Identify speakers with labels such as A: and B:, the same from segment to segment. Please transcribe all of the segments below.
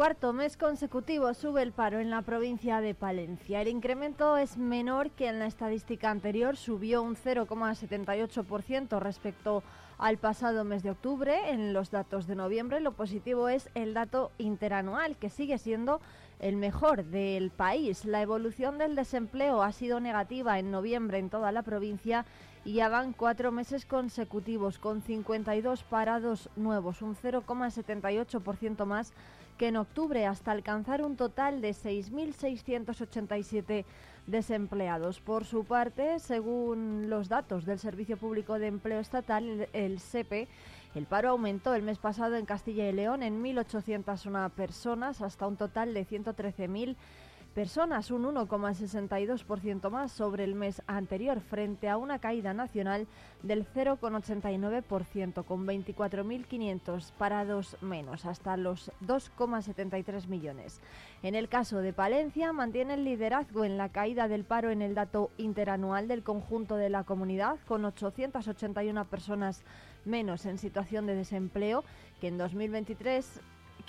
A: Cuarto mes consecutivo sube el paro en la provincia de Palencia. El incremento es menor que en la estadística anterior, subió un 0,78% respecto al pasado mes de octubre. En los datos de noviembre lo positivo es el dato interanual, que sigue siendo el mejor del país. La evolución del desempleo ha sido negativa en noviembre en toda la provincia y ya van cuatro meses consecutivos con 52 parados nuevos, un 0,78% más que en octubre hasta alcanzar un total de 6.687 desempleados. Por su parte, según los datos del Servicio Público de Empleo Estatal, el SEPE, el paro aumentó el mes pasado en Castilla y León en 1.801 personas hasta un total de 113.000 personas, un 1,62% más sobre el mes anterior, frente a una caída nacional del 0,89%, con 24.500 parados menos, hasta los 2,73 millones. En el caso de Palencia, mantiene el liderazgo en la caída del paro en el dato interanual del conjunto de la comunidad, con 881 personas menos en situación de desempleo que en 2023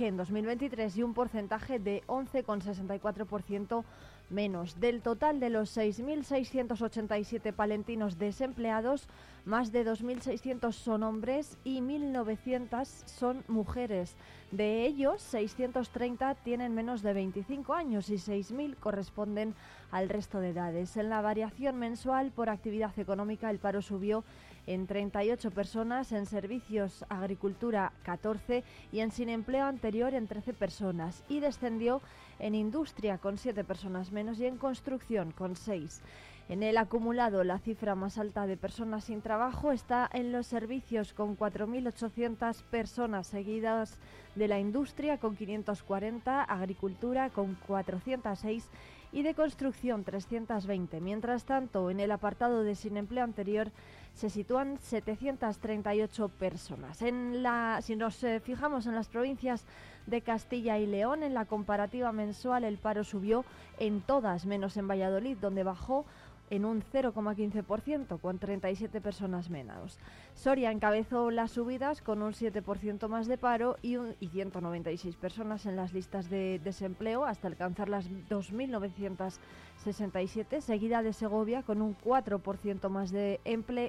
A: que en 2023 y un porcentaje de 11,64% menos. Del total de los 6.687 palentinos desempleados, más de 2.600 son hombres y 1.900 son mujeres. De ellos, 630 tienen menos de 25 años y 6.000 corresponden al resto de edades. En la variación mensual por actividad económica, el paro subió en 38 personas, en servicios, agricultura 14 y en sin empleo anterior en 13 personas y descendió en industria con 7 personas menos y en construcción con 6. En el acumulado, la cifra más alta de personas sin trabajo está en los servicios con 4.800 personas seguidas de la industria con 540, agricultura con 406 y de construcción 320. Mientras tanto, en el apartado de sin empleo anterior se sitúan 738 personas. En la, si nos eh, fijamos en las provincias de Castilla y León, en la comparativa mensual el paro subió en todas, menos en Valladolid, donde bajó en un 0,15%, con 37 personas menos. Soria encabezó las subidas con un 7% más de paro y, y 196 personas en las listas de desempleo hasta alcanzar las 2.967, seguida de Segovia con un 4% más de,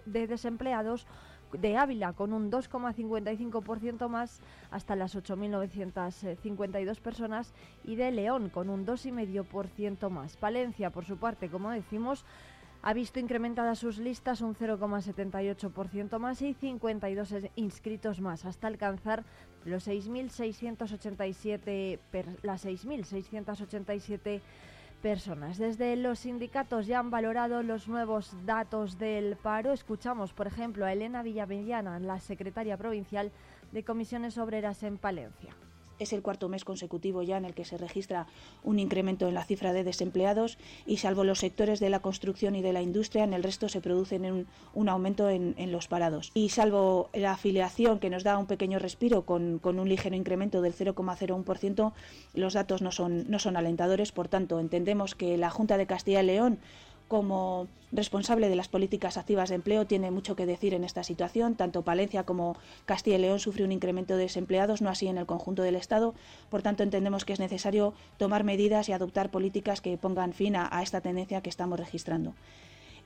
A: de desempleados, de Ávila con un 2,55% más hasta las 8.952 personas y de León con un 2,5% más. Palencia, por su parte, como decimos, ha visto incrementadas sus listas un 0,78% más y 52 inscritos más, hasta alcanzar los 6.687 las 6.687 personas. Desde los sindicatos ya han valorado los nuevos datos del paro. Escuchamos, por ejemplo, a Elena Villamediana, la secretaria provincial de Comisiones Obreras en Palencia
B: es el cuarto mes consecutivo ya en el que se registra un incremento en la cifra de desempleados y salvo los sectores de la construcción y de la industria, en el resto se produce un, aumento en, los parados. Y salvo la afiliación que nos da un pequeño respiro con, con un ligero incremento del 0,01%, los datos no son, no son alentadores. Por tanto, entendemos que la Junta de Castilla y León como responsable de las políticas activas de empleo tiene mucho que decir en esta situación. Tanto Palencia como Castilla y León sufre un incremento de desempleados, no así en el conjunto del Estado. Por tanto, entendemos que es necesario tomar medidas y adoptar políticas que pongan fin a esta tendencia que estamos registrando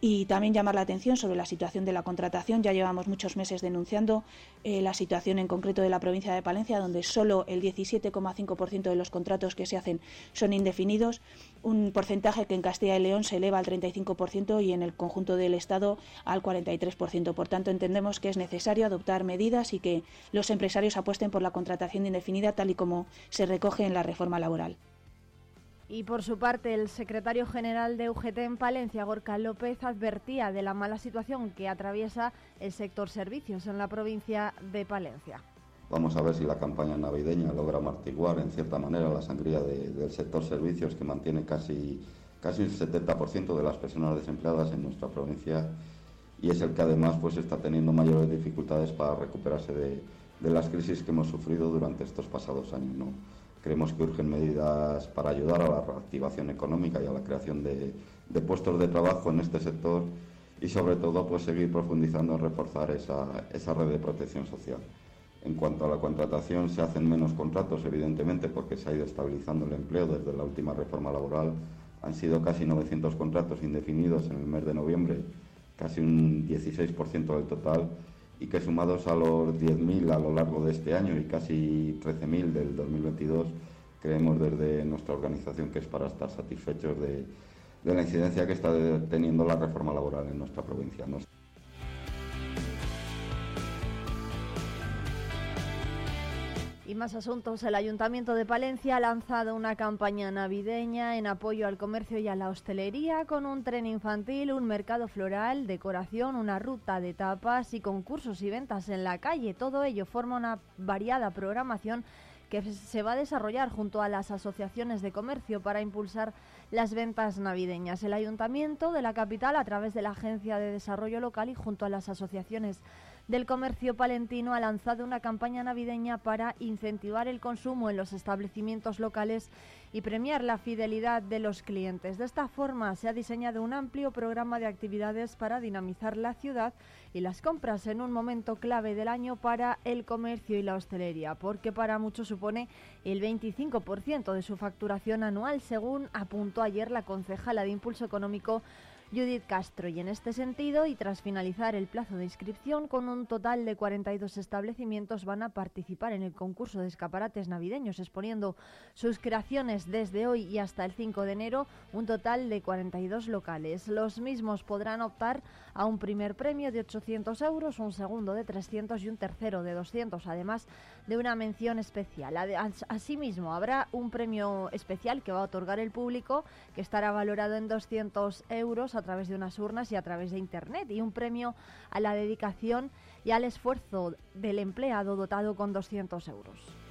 B: y también llamar la atención sobre la situación de la contratación. Ya llevamos muchos meses denunciando eh, la situación en concreto de la provincia de Palencia, donde solo el 17,5% de los contratos que se hacen son indefinidos, un porcentaje que en Castilla y León se eleva al 35% y en el conjunto del Estado al 43%. Por tanto, entendemos que es necesario adoptar medidas y que los empresarios apuesten por la contratación indefinida, tal y como se recoge en la reforma laboral.
A: Y por su parte, el secretario general de UGT en Palencia, Gorka López, advertía de la mala situación que atraviesa el sector servicios en la provincia de Palencia.
C: Vamos a ver si la campaña navideña logra amortiguar en cierta manera la sangría del sector servicios que mantiene casi, casi el 70% de las personas desempleadas en nuestra provincia y es el que además pues, está teniendo mayores dificultades para recuperarse de, de las crisis que hemos sufrido durante estos pasados años. ¿no? Creemos que urgen medidas para ayudar a la reactivación económica y a la creación de, puestos de trabajo en este sector y sobre todo pues seguir profundizando en reforzar esa, esa red de protección social. En cuanto a la contratación, se hacen menos contratos, evidentemente, porque se ha ido estabilizando el empleo desde la última reforma laboral. Han sido casi 900 contratos indefinidos en el mes de noviembre, casi un 16% del total, y que sumados a los 10.000 a lo largo de este año y casi 13.000 del 2022, creemos desde nuestra organización que es para estar satisfechos de, la incidencia que está teniendo la reforma laboral en nuestra provincia.
A: Más asuntos. El Ayuntamiento de Palencia ha lanzado una campaña navideña en apoyo al comercio y a la hostelería con un tren infantil, un mercado floral, decoración, una ruta de tapas y concursos y ventas en la calle. Todo ello forma una variada programación que se va a desarrollar junto a las asociaciones de comercio para impulsar las ventas navideñas. El Ayuntamiento de la capital, a través de la Agencia de Desarrollo Local y junto a las asociaciones del Comercio Palentino ha lanzado una campaña navideña para incentivar el consumo en los establecimientos locales y premiar la fidelidad de los clientes. De esta forma se ha diseñado un amplio programa de actividades para dinamizar la ciudad y las compras en un momento clave del año para el comercio y la hostelería, porque para muchos supone el 25% de su facturación anual, según apuntó ayer la concejala de Impulso Económico Judith Castro. Y en este sentido, y tras finalizar el plazo de inscripción, con un total de 42 establecimientos van a participar en el concurso de escaparates navideños, exponiendo sus creaciones desde hoy y hasta el 5 de enero, un total de 42 locales. Los mismos podrán optar a un primer premio de 800 euros, un segundo de 300 y un tercero de 200, además de una mención especial. Asimismo, habrá un premio especial que va a otorgar el público, que estará valorado en 200 euros a través de unas urnas y a través de Internet, y un premio a la dedicación y al esfuerzo del empleado dotado con 200 euros.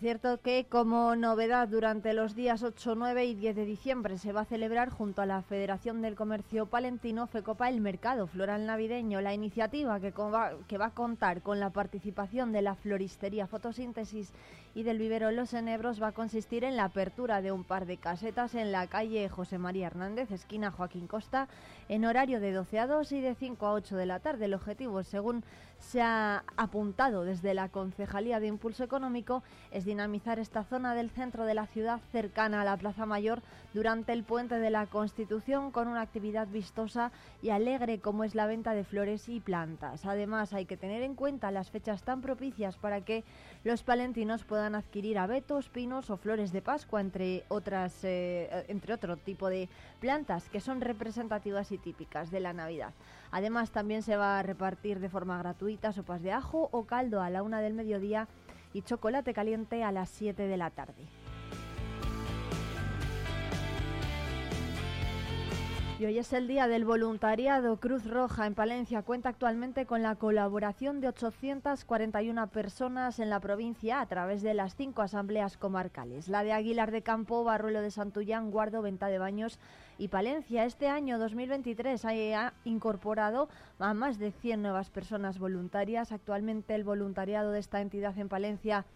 A: Cierto que como novedad durante los días 8, 9 y 10 de diciembre se va a celebrar junto a la Federación del Comercio Palentino FECOPA el Mercado Floral Navideño. La iniciativa que, va a contar con la participación de la floristería Fotosíntesis y del vivero Los Enebros va a consistir en la apertura de un par de casetas en la calle José María Hernández, esquina Joaquín Costa, en horario de 12 a 2 y de 5 a 8 de la tarde. El objetivo, según se ha apuntado desde la Concejalía de Impulso Económico es dinamizar esta zona del centro de la ciudad cercana a la Plaza Mayor durante el puente de la Constitución con una actividad vistosa y alegre como es la venta de flores y plantas. Además hay que tener en cuenta las fechas tan propicias para que los palentinos puedan adquirir abetos, pinos o flores de Pascua entre otras eh, entre otro tipo de plantas que son representativas y típicas de la Navidad. Además, también se va a repartir de forma gratuita sopas de ajo o caldo a la una del mediodía y chocolate caliente a las 7 de la tarde. Y hoy es el día del voluntariado. Cruz Roja en Palencia cuenta actualmente con la colaboración de 841 personas en la provincia a través de las cinco asambleas comarcales. La de Aguilar de Campo, Barruelo de Santullán, Guardo, Venta de Baños y Palencia. Este año 2023 ha incorporado a más de 100 nuevas personas voluntarias. Actualmente el voluntariado de esta entidad en Palencia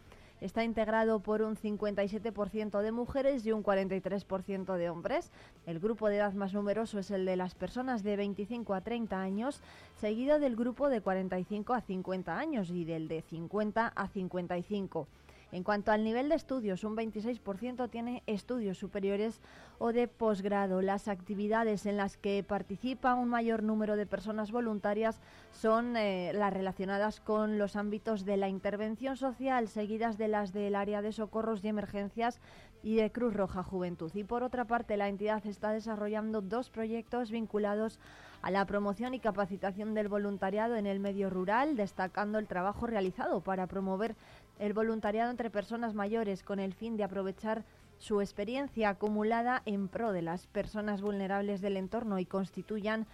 A: está integrado por un 57% de mujeres y un 43% de hombres. El grupo de edad más numeroso es el de las personas de 25 a 30 años, seguido del grupo de 45 a 50 años y del de 50 a 55. En cuanto al nivel de estudios, un 26% tiene estudios superiores o de posgrado. Las actividades en las que participa un mayor número de personas voluntarias son eh, las relacionadas con los ámbitos de la intervención social, seguidas de las del área de socorros y emergencias y de Cruz Roja Juventud. Y por otra parte, la entidad está desarrollando dos proyectos vinculados a la promoción y capacitación del voluntariado en el medio rural, destacando el trabajo realizado para promover el voluntariado entre personas mayores con el fin de aprovechar su experiencia acumulada en pro de las personas vulnerables del entorno y constituyan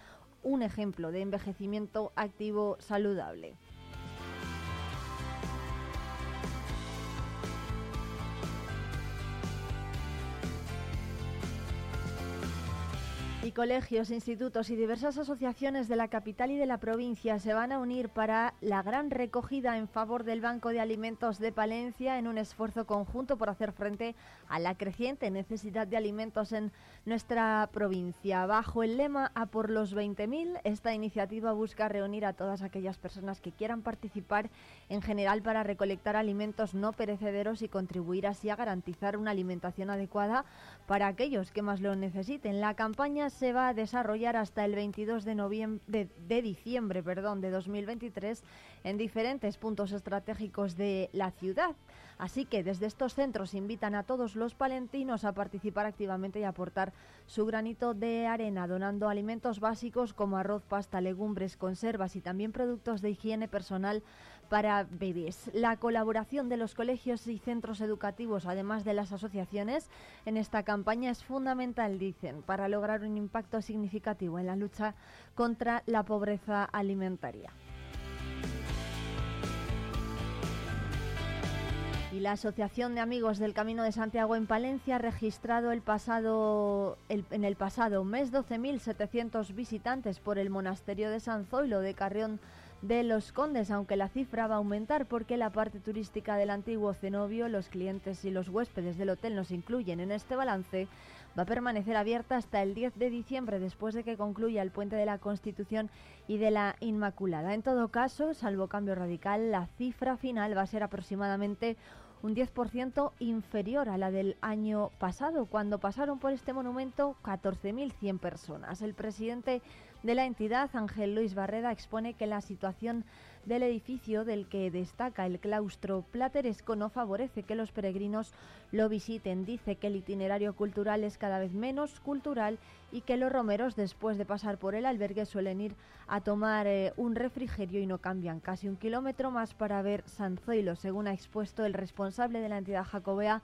A: un ejemplo de envejecimiento activo saludable. Colegios, institutos y diversas asociaciones de la capital y de la provincia se van a unir para la gran recogida en favor del Banco de Alimentos de Palencia en un esfuerzo conjunto por hacer frente a la creciente necesidad de alimentos en nuestra provincia. Bajo el lema A por los 20.000, esta iniciativa busca reunir a todas aquellas personas que quieran participar en general para recolectar alimentos no perecederos y contribuir así a garantizar una alimentación adecuada para aquellos que más lo necesiten. La campaña se va a desarrollar hasta el 22 de, noviembre, de, diciembre perdón, de 2023 en diferentes puntos estratégicos de la ciudad. Así que desde estos centros invitan a todos los palentinos a participar activamente y aportar su granito de arena, donando alimentos básicos como arroz, pasta, legumbres, conservas y también productos de higiene personal para bebés. La colaboración de los colegios y centros educativos, además de las asociaciones, en esta campaña es fundamental, dicen, para lograr un impacto significativo en la lucha contra la pobreza alimentaria. Y la Asociación de Amigos del Camino de Santiago en Palencia ha registrado el pasado, en el pasado mes 12.700 visitantes por el monasterio de San Zoilo de Carrión de los Condes, aunque la cifra va a aumentar porque la parte turística del antiguo cenobio, los clientes y los huéspedes del hotel nos incluyen en este balance, va a permanecer abierta hasta el 10 de diciembre después de que concluya el puente de la Constitución y de la Inmaculada. En todo caso, salvo cambio radical, la cifra final va a ser aproximadamente un 10% inferior a la del año pasado, cuando pasaron por este monumento 14.100 personas. El presidente de la entidad, Ángel Luis Barreda, expone que la situación del edificio del que destaca el claustro plateresco no favorece que los peregrinos lo visiten. Dice que el itinerario cultural es cada vez menos cultural y que los romeros después de pasar por el albergue suelen ir a tomar eh, un refrigerio y no cambian casi un kilómetro más para ver San Zoilo, según ha expuesto el responsable de la entidad jacobea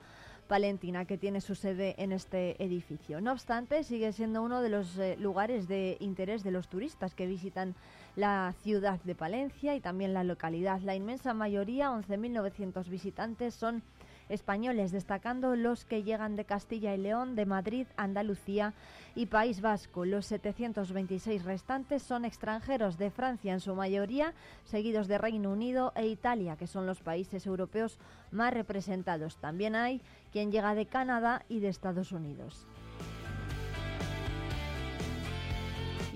A: Palentina, que tiene su sede en este edificio. No obstante, sigue siendo uno de los eh, lugares de interés de los turistas que visitan la ciudad de Palencia y también la localidad. La inmensa mayoría, 11.900 visitantes, son españoles, destacando los que llegan de Castilla y León, de Madrid, Andalucía y País Vasco. Los 726 restantes son extranjeros de Francia en su mayoría, seguidos de Reino Unido e Italia, que son los países europeos más representados. También hay quien llega de Canadá y de Estados Unidos.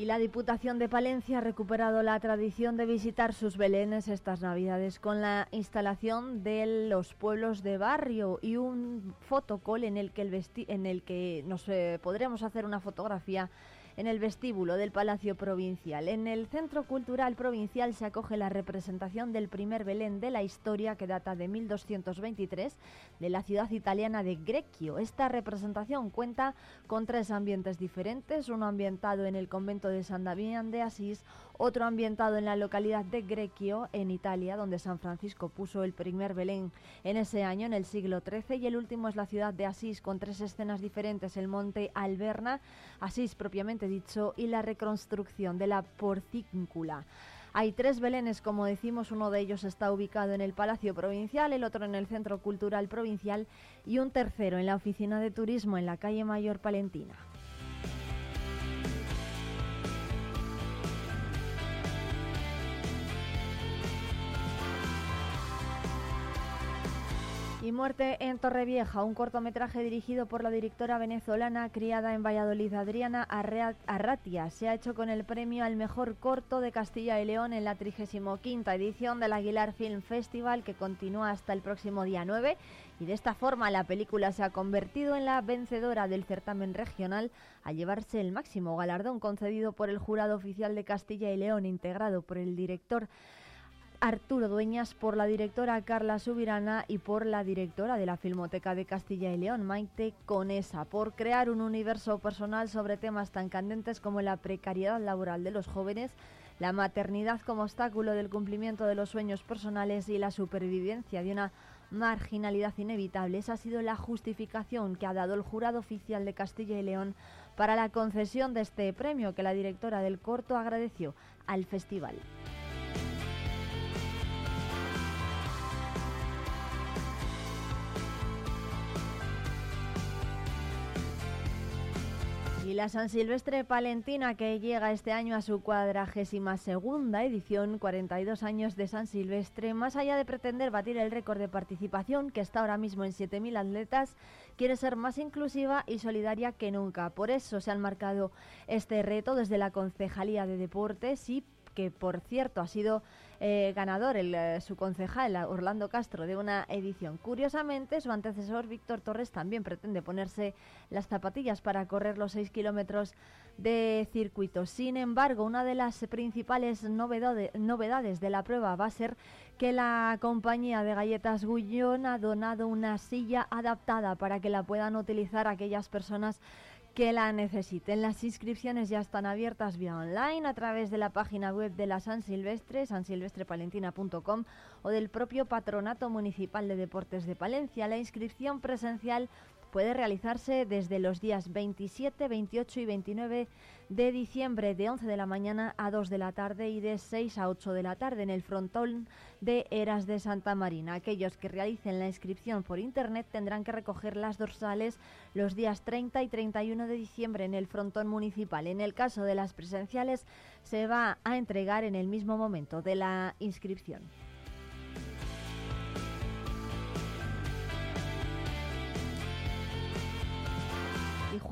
A: Y la Diputación de Palencia ha recuperado la tradición de visitar sus belenes estas Navidades con la instalación de los pueblos de barrio y un fotocall en el que, el en el que nos eh, podremos hacer una fotografía en el vestíbulo del Palacio Provincial. En el Centro Cultural Provincial se acoge la representación del primer Belén de la historia que data de 1223 de la ciudad italiana de Greccio. Esta representación cuenta con tres ambientes diferentes, uno ambientado en el convento de San Damián de Asís, otro ambientado en la localidad de Greccio, en Italia, donde San Francisco puso el primer Belén en ese año, en el siglo XIII, y el último es la ciudad de Asís, con tres escenas diferentes, el monte Alberna, Asís propiamente dicho, y la reconstrucción de la porcíncula. Hay tres belenes, como decimos, uno de ellos está ubicado en el Palacio Provincial, el otro en el Centro Cultural Provincial y un tercero en la Oficina de Turismo en la calle Mayor Palentina. Muerte en Torrevieja, un cortometraje dirigido por la directora venezolana criada en Valladolid, Adriana Arratia. Se ha hecho con el premio al mejor corto de Castilla y León en la 35 edición del Aguilar Film Festival que continúa hasta el próximo día 9 y de esta forma la película se ha convertido en la vencedora del certamen regional a llevarse el máximo galardón concedido por el jurado oficial de Castilla y León integrado por el director Arturo Dueñas, por la directora Carla Subirana y por la directora de la Filmoteca de Castilla y León, Maite Conesa, por crear un universo personal sobre temas tan candentes como la precariedad laboral de los jóvenes, la maternidad como obstáculo del cumplimiento de los sueños personales y la supervivencia de una marginalidad inevitable. Esa ha sido la justificación que ha dado el jurado oficial de Castilla y León para la concesión de este premio que la directora del corto agradeció al festival. Y la San Silvestre Palentina, que llega este año a su cuadragésima segunda edición, 42 años de San Silvestre, más allá de pretender batir el récord de participación, que está ahora mismo en 7.000 atletas, quiere ser más inclusiva y solidaria que nunca. Por eso se han marcado este reto desde la Concejalía de Deportes y que por cierto ha sido eh, ganador, el, eh, su concejal Orlando Castro, de una edición. Curiosamente, su antecesor Víctor Torres también pretende ponerse las zapatillas para correr los 6 kilómetros de circuito. Sin embargo, una de las principales novedades de la prueba va a ser que la compañía de galletas Gullón ha donado una silla adaptada para que la puedan utilizar aquellas personas que la necesiten. Las inscripciones ya están abiertas vía online a través de la página web de la San Silvestre, sansilvestrepalentina.com o del propio Patronato Municipal de Deportes de Palencia. La inscripción presencial puede realizarse desde los días 27, 28 y 29 de diciembre de 11 de la mañana a 2 de la tarde y de 6 a 8 de la tarde en el frontón de Eras de Santa Marina. Aquellos que realicen la inscripción por internet tendrán que recoger las dorsales los días 30 y 31 de diciembre en el frontón municipal. En el caso de las presenciales se va a entregar en el mismo momento de la inscripción.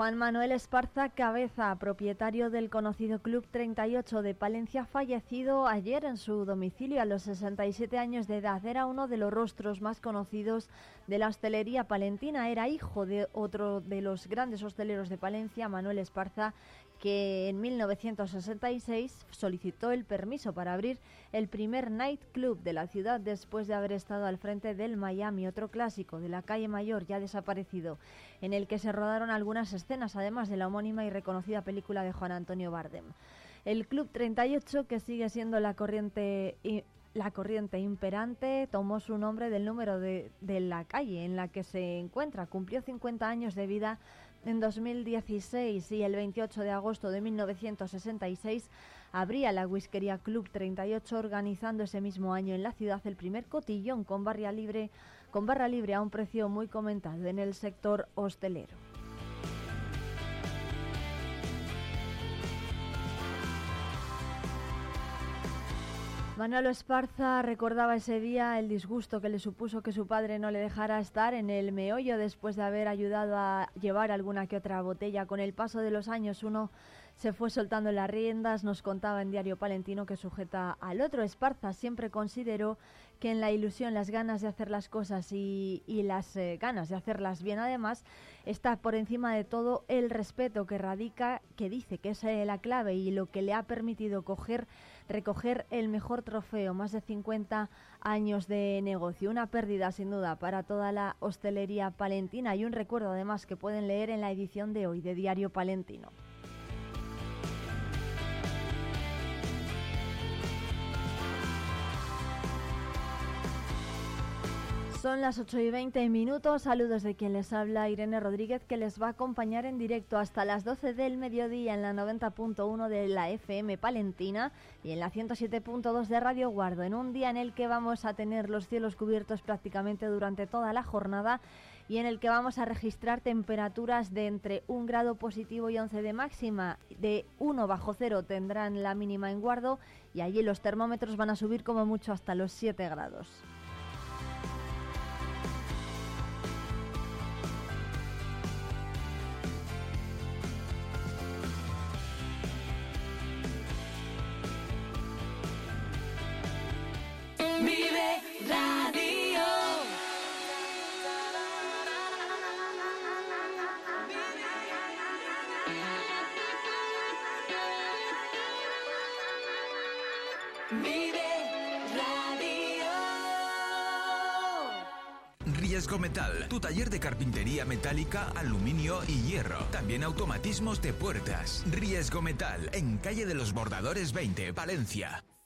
A: Juan Manuel Esparza Cabeza, propietario del conocido Club 38 de Palencia, fallecido ayer en su domicilio a los 67 años de edad. Era uno de los rostros más conocidos de la hostelería palentina. Era hijo de otro de los grandes hosteleros de Palencia, Manuel Esparza, que en 1966 solicitó el permiso para abrir el primer nightclub de la ciudad después de haber estado al frente del Miami, otro clásico de la calle Mayor ya desaparecido, en el que se rodaron algunas escenas, además de la homónima y reconocida película de Juan Antonio Bardem. El Club 38, que sigue siendo la corriente imperante tomó su nombre del número de, de, la calle en la que se encuentra. Cumplió 50 años de vida en 2016 y el 28 de agosto de 1966 abría la Whiskería Club 38 organizando ese mismo año en la ciudad el primer cotillón con libre, con barra libre a un precio muy comentado en el sector hostelero. Manolo Esparza recordaba ese día el disgusto que le supuso que su padre no le dejara estar en el meollo después de haber ayudado a llevar alguna que otra botella. Con el paso de los años uno se fue soltando las riendas, nos contaba en Diario Palentino que sujeta al otro. Esparza siempre consideró que en la ilusión, las ganas de hacer las cosas y, las eh, ganas de hacerlas bien además, está por encima de todo el respeto que radica, que dice que es eh, la clave y lo que le ha permitido coger, recoger el mejor trofeo, más de 50 años de negocio. Una pérdida sin duda para toda la hostelería palentina y un recuerdo además que pueden leer en la edición de hoy de Diario Palentino. Son las 8 y 20 minutos. Saludos de quien les habla, Irene Rodríguez, que les va a acompañar en directo hasta las 12 del mediodía en la 90.1 de la FM Palentina y en la 107.2 de Radio Guardo, en un día en el que vamos a tener los cielos cubiertos prácticamente durante toda la jornada y en el que vamos a registrar temperaturas de entre 1 grado positivo y 11 de máxima. De 1 bajo cero tendrán la mínima en Guardo y allí los termómetros van a subir como mucho hasta los 7 grados.
D: Riesgo Metal, tu taller de carpintería metálica, aluminio y hierro. También automatismos de puertas. Riesgo Metal, en calle de los Bordadores 20, Valencia.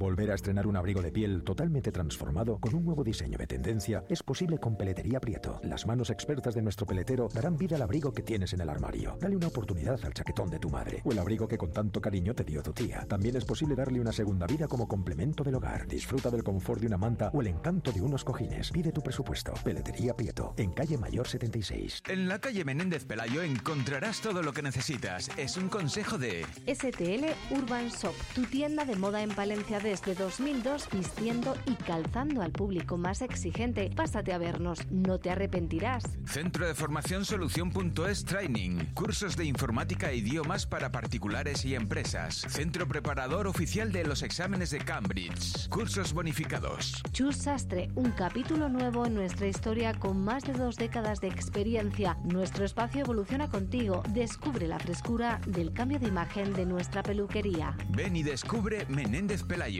E: Volver a estrenar un abrigo de piel totalmente transformado con un nuevo diseño de tendencia es posible con Peletería Prieto. Las manos expertas de nuestro peletero darán vida al abrigo que tienes en el armario. Dale una oportunidad al chaquetón de tu madre o el abrigo que con tanto cariño te dio tu tía. También es posible darle una segunda vida como complemento del hogar. Disfruta del confort de una manta o el encanto de unos cojines. Pide tu presupuesto. Peletería Prieto, en calle Mayor 76.
D: En la calle Menéndez Pelayo encontrarás todo lo que necesitas. Es un consejo de
F: STL Urban Shop, tu tienda de moda en Palencia de desde 2002 vistiendo y calzando al público más exigente. Pásate a vernos, no te arrepentirás.
D: Centro de Formación Solución.es Training. Cursos de informática e idiomas para particulares y empresas. Centro preparador oficial de los exámenes de Cambridge. Cursos bonificados.
F: Chus Sastre, un capítulo nuevo en nuestra historia con más de dos décadas de experiencia. Nuestro espacio evoluciona contigo. Descubre la frescura del cambio de imagen de nuestra peluquería.
D: Ven y descubre Menéndez Pelayo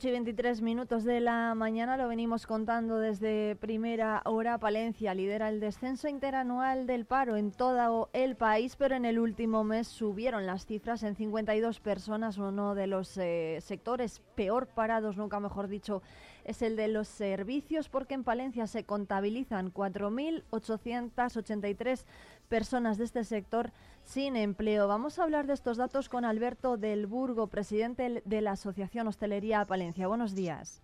A: 8 y 23 minutos de la mañana lo venimos contando desde primera hora. Palencia lidera el descenso interanual del paro en todo el país, pero en el último mes subieron las cifras en 52 personas, uno de los eh, sectores peor parados, nunca mejor dicho, es el de los servicios, porque en Palencia se contabilizan 4.883 personas de este sector sin empleo. Vamos a hablar de estos datos con Alberto del Burgo, presidente de la Asociación Hostelería Palencia. Buenos días.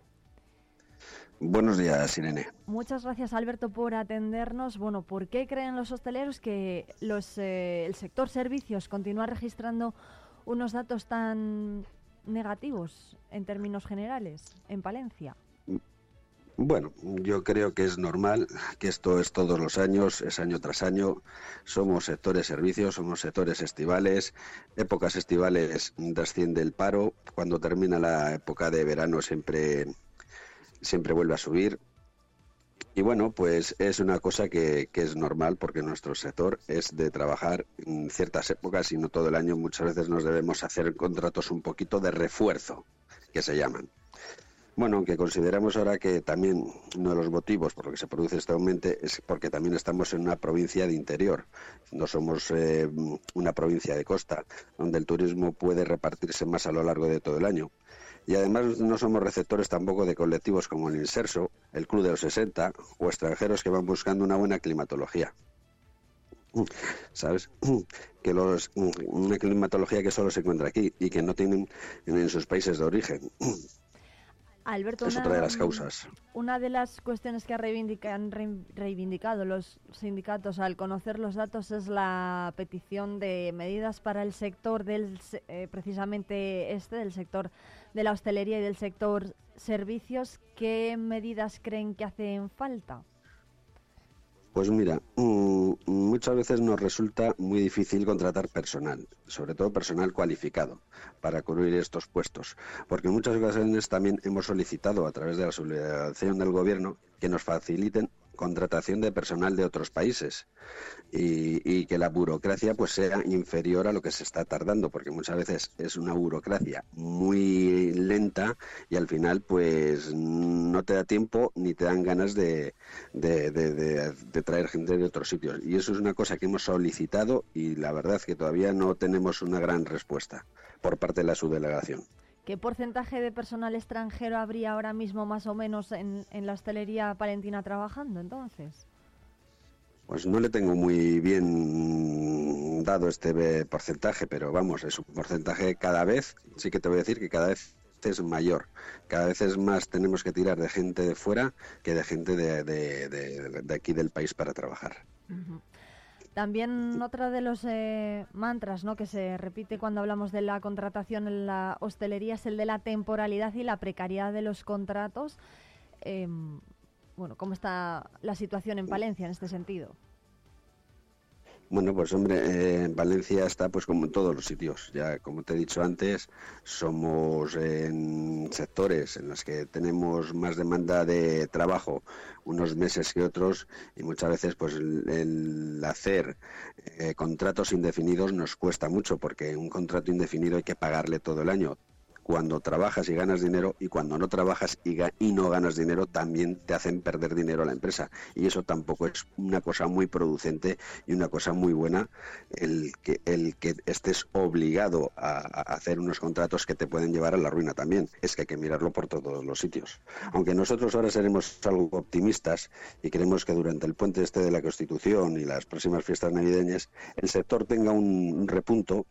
G: Buenos días, Irene.
A: Muchas gracias, Alberto, por atendernos. Bueno, ¿por qué creen los hosteleros que los, eh, el sector servicios continúa registrando unos datos tan negativos en términos generales en Palencia?
G: Bueno, yo creo que es normal, que esto es todos los años, es año tras año. Somos sectores servicios, somos sectores estivales. Épocas estivales desciende el paro. Cuando termina la época de verano siempre, siempre vuelve a subir. Y bueno, pues es una cosa que, que, es normal porque nuestro sector es de trabajar en ciertas épocas y no todo el año. Muchas veces nos debemos hacer contratos un poquito de refuerzo, que se llaman. Bueno, aunque consideramos ahora que también uno de los motivos por los que se produce este aumento es porque también estamos en una provincia de interior, no somos eh, una provincia de costa, donde el turismo puede repartirse más a lo largo de todo el año. Y además no somos receptores tampoco de colectivos como el Inserso, el Club de los 60 o extranjeros que van buscando una buena climatología. ¿Sabes? Que los, una climatología que solo se encuentra aquí y que no tienen en sus países de origen.
A: Alberto,
G: es
A: una,
G: otra de las causas.
A: Una de las cuestiones que han reivindicado los sindicatos al conocer los datos es la petición de medidas para el sector del eh, precisamente este, del sector de la hostelería y del sector servicios. ¿Qué medidas creen que hacen falta?
G: Pues mira, mm, muchas veces nos resulta muy difícil contratar personal, sobre todo personal cualificado, para cubrir estos puestos, porque en muchas ocasiones también hemos solicitado a través de la subvención del gobierno que nos faciliten contratación de personal de otros países y, que la burocracia pues sea inferior a lo que se está tardando porque muchas veces es una burocracia muy lenta y al final pues no te da tiempo ni te dan ganas de, de traer gente de otros sitios y eso es una cosa que hemos solicitado y la verdad que todavía no tenemos una gran respuesta por parte de la subdelegación.
A: ¿Qué porcentaje de personal extranjero habría ahora mismo más o menos en, la hostelería palentina trabajando entonces?
G: Pues no le tengo muy bien dado este porcentaje, pero vamos, es un porcentaje cada vez, sí que te voy a decir que cada vez es mayor. Cada vez es más tenemos que tirar de gente de fuera que de gente de, aquí del país para trabajar.
A: También otro de los eh, mantras ¿no? que se repite cuando hablamos de la contratación en la hostelería es el de la temporalidad y la precariedad de los contratos. Em, bueno, ¿cómo está la situación en Palencia en este sentido?
G: Bueno, pues hombre, eh, Valencia está pues como en todos los sitios. Ya como te he dicho antes, somos en sectores en los que tenemos más demanda de trabajo unos meses que otros y muchas veces pues el, hacer eh, contratos indefinidos nos cuesta mucho porque un contrato indefinido hay que pagarle todo el año cuando trabajas y ganas dinero y cuando no trabajas y, y, no ganas dinero también te hacen perder dinero a la empresa. Y eso tampoco es una cosa muy producente y una cosa muy buena el que, el que estés obligado a, hacer unos contratos que te pueden llevar a la ruina también. Es que hay que mirarlo por todos los sitios. Aunque nosotros ahora seremos algo optimistas y queremos que durante el puente este de la Constitución y las próximas fiestas navideñas el sector tenga un repunto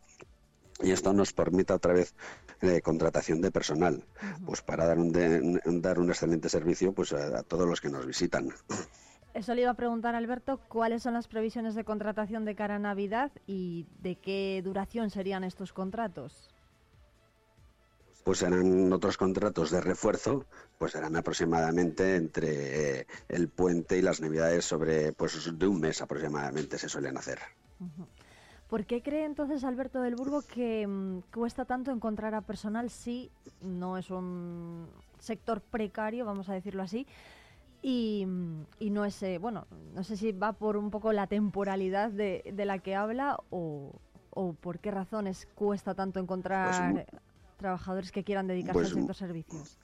G: y esto nos permite otra vez eh, contratación de personal, pues para dar un, dar un excelente servicio pues a, todos los que nos visitan.
A: Eso le iba a preguntar, Alberto, ¿cuáles son las previsiones de contratación de cara a Navidad y de qué duración serían estos contratos?
G: Pues serán otros contratos de refuerzo, pues serán aproximadamente entre eh, el puente y las Navidades sobre, pues de un mes aproximadamente se suelen hacer.
A: ¿Por qué cree entonces Alberto del Burgo que mm, cuesta tanto encontrar a personal si no es un sector precario, vamos a decirlo así? Y, mm, no es, eh, bueno, no sé si va por un poco la temporalidad de, la que habla o, por qué razones cuesta tanto encontrar pues trabajadores que quieran dedicarse pues al sector servicios.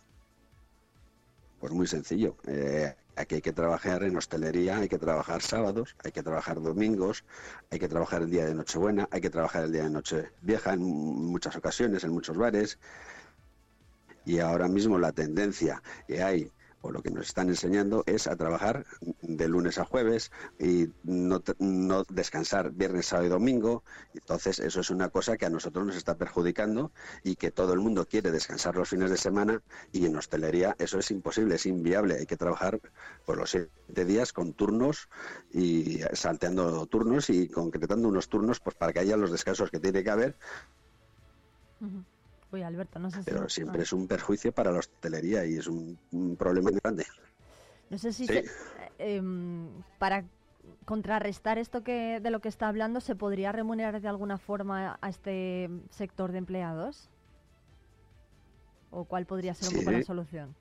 G: Pues muy sencillo. Eh, aquí hay que trabajar en hostelería, hay que trabajar sábados, hay que trabajar domingos, hay que trabajar el día de Nochebuena, hay que trabajar el día de Nochevieja en muchas ocasiones, en muchos bares. Y ahora mismo la tendencia que hay o lo que nos están enseñando es a trabajar de lunes a jueves y no, no, descansar viernes, sábado y domingo. Entonces eso es una cosa que a nosotros nos está perjudicando y que todo el mundo quiere descansar los fines de semana y en hostelería eso es imposible, es inviable. Hay que trabajar por los siete días con turnos y salteando turnos y concretando unos turnos pues para que haya los descansos que tiene que haber.
A: Uy, Alberto, no sé si...
G: Pero siempre es un perjuicio para la hostelería y es un, problema grande.
A: No sé si eh, em, para contrarrestar esto que de lo que está hablando, ¿se podría remunerar de alguna forma a este sector de empleados? ¿O cuál podría ser un poco la solución?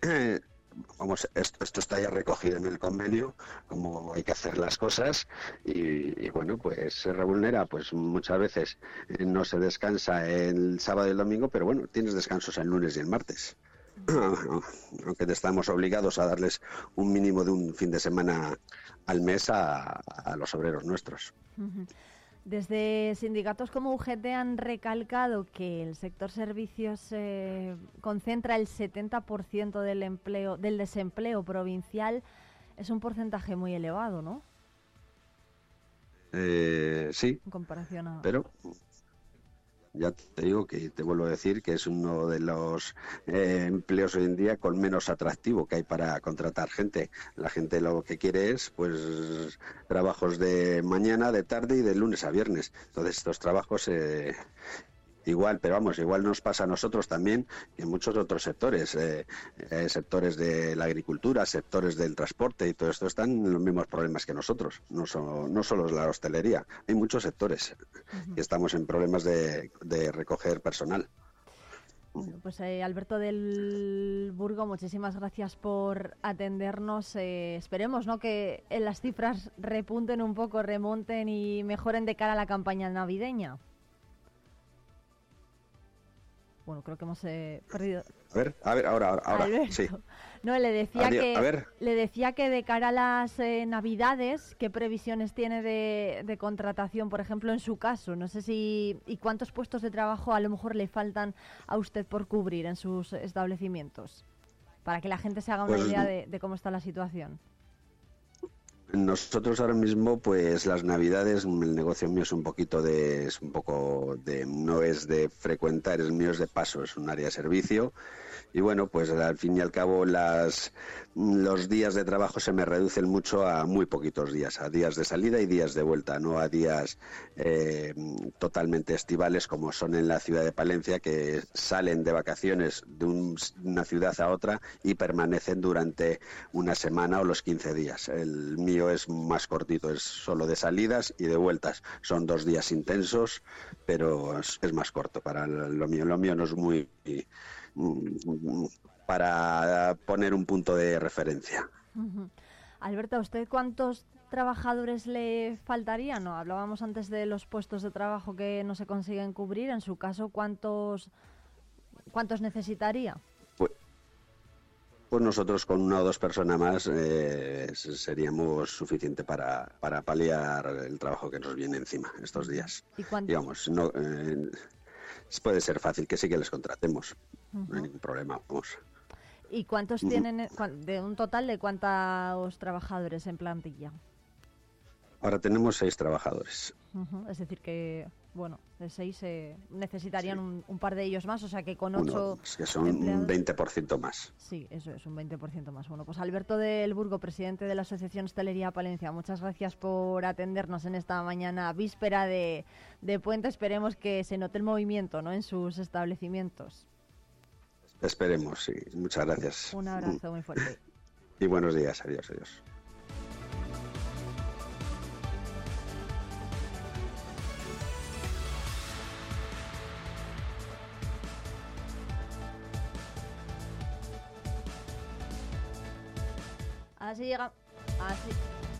G: vamos, esto, esto, está ya recogido en el convenio, como hay que hacer las cosas y, bueno, pues se remunera, pues muchas veces eh, no se descansa el sábado y el domingo, pero bueno, tienes descansos el lunes y el martes. Aunque estamos obligados a darles un mínimo de un fin de semana al mes a, los obreros nuestros.
A: Desde sindicatos como UGT han recalcado que el sector servicios eh, concentra el 70% del empleo, del desempleo provincial. Es un porcentaje muy elevado, ¿no?
G: Eh, sí.
A: En comparación a...
G: Pero ya te digo que te vuelvo a decir que es uno de los eh, empleos hoy en día con menos atractivo que hay para contratar gente. La gente lo que quiere es pues trabajos de mañana, de tarde y de lunes a viernes. Entonces estos trabajos eh, igual, pero vamos, igual nos pasa a nosotros también en muchos otros sectores, eh, eh, sectores de la agricultura, sectores del transporte y todo esto están en los mismos problemas que nosotros, no, no solo la hostelería, hay muchos sectores que estamos en problemas de, recoger personal.
A: Bueno, pues eh, Alberto del Burgo, muchísimas gracias por atendernos. esperemos ¿no? que las cifras repunten un poco, remonten y mejoren de cara a la campaña navideña. Bueno, creo que hemos eh, perdido.
G: A ver, a ver, ahora, ahora, sí.
A: No, le decía que le decía que de cara a las eh, Navidades, qué previsiones tiene de, de, contratación, por ejemplo, en su caso. No sé si y cuántos puestos de trabajo a lo mejor le faltan a usted por cubrir en sus establecimientos, para que la gente se haga una pues idea de cómo está la situación.
G: Nosotros ahora mismo, pues las navidades, el negocio mío es un poquito de, es un poco de, no es de frecuentar, es mío es de paso, es un área de servicio y bueno, pues al fin y al cabo las, los días de trabajo se me reducen mucho a muy poquitos días, a días de salida y días de vuelta, no a días eh, totalmente estivales como son en la ciudad de Palencia, que salen de vacaciones de una ciudad a otra y permanecen durante una semana o los 15 días. El mío es más cortito, es solo de salidas y de vueltas. Son dos días intensos, pero es más corto para lo mío. Lo mío no es muy para poner un punto de referencia.
A: Alberto, ¿a usted cuántos trabajadores le faltarían? No, hablábamos antes de los puestos de trabajo que no se consiguen cubrir. En su caso, ¿cuántos, cuántos necesitaría?
G: Pues, pues nosotros con una o dos personas más eh, seríamos suficiente para, para paliar el trabajo que nos viene encima estos días. ¿Y Digamos, no, eh, puede ser fácil que sí que les contratemos. No hay ningún problema, vamos.
A: ¿Y cuántos tienen, eh, de un total de cuántos trabajadores en plantilla?
G: Ahora tenemos seis trabajadores.
A: Es decir, que, bueno, de seis eh, necesitarían un, par de ellos más, o sea que con ocho.
G: es que son un 20% más.
A: Sí, eso es, un 20% más. Bueno, pues Alberto del Burgo, presidente de la Asociación Hostelería Palencia, muchas gracias por atendernos en esta mañana víspera de, de Puente. Esperemos que se note el movimiento ¿no? en sus establecimientos.
G: Esperemos, sí. Muchas gracias.
A: Un abrazo muy fuerte.
G: Y buenos días. Adiós, adiós.
A: Así llega. Así.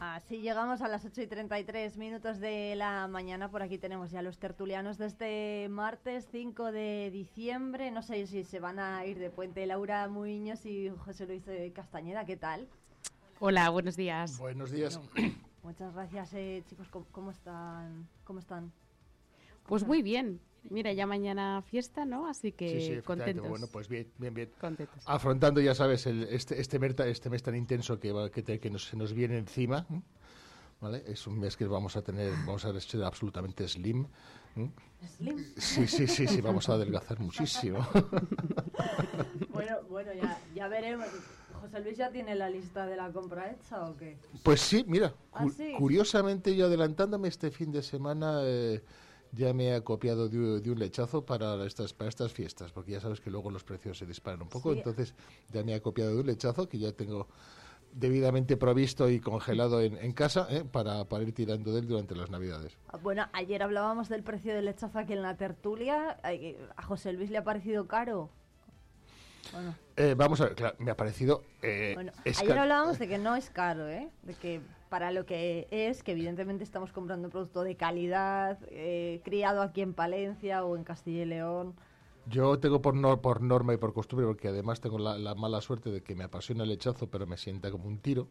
A: Así llegamos a las 8 y 33 minutos de la mañana. Por aquí tenemos ya los tertulianos de este martes 5 de diciembre. No sé si se van a ir de puente Laura Muiños y José Luis Castañeda. ¿Qué tal?
H: Hola, buenos días.
I: Buenos días.
A: muchas gracias, eh, chicos. ¿Cómo, están? ¿Cómo están?
H: Pues muy bien. Mira, ya mañana fiesta, ¿no? Así que sí, sí, contentos.
I: Bueno, pues bien, bien, bien.
H: Contentos.
I: Afrontando, ya sabes, el, este, este, mes, este mes tan intenso que, que, que nos, se nos viene encima. ¿Vale? Es un mes que vamos a tener, vamos a ser absolutamente slim.
A: ¿Slim?
I: Sí, sí, sí, sí, vamos a adelgazar muchísimo.
A: bueno, bueno, ya, ya veremos. ¿José Luis ya tiene la lista de la compra hecha o qué?
I: Pues sí, mira, ¿Ah, curiosamente yo adelantándome este fin de semana... Eh, ya me he acopiado de, de un lechazo para estas, para estas fiestas, porque ya sabes que luego los precios se disparan un poco,
A: Sí.
I: entonces ya me he acopiado de un lechazo que ya tengo debidamente provisto y congelado en, en casa ¿eh? para, para ir tirando de él durante las navidades.
A: Bueno, ayer hablábamos del precio del lechazo aquí en la tertulia. ¿A José Luis le ha parecido caro? Bueno,
I: Eh, vamos a ver, claro, me ha parecido... eh,
A: bueno. ayer hablábamos de que no es caro, ¿eh? De que para lo que es, que evidentemente estamos comprando un producto de calidad, eh, criado aquí en Palencia o en Castilla y León.
I: Yo tengo por, nor- por norma y por costumbre, porque además tengo la, la mala suerte de que me apasiona el lechazo, pero me sienta como un tiro.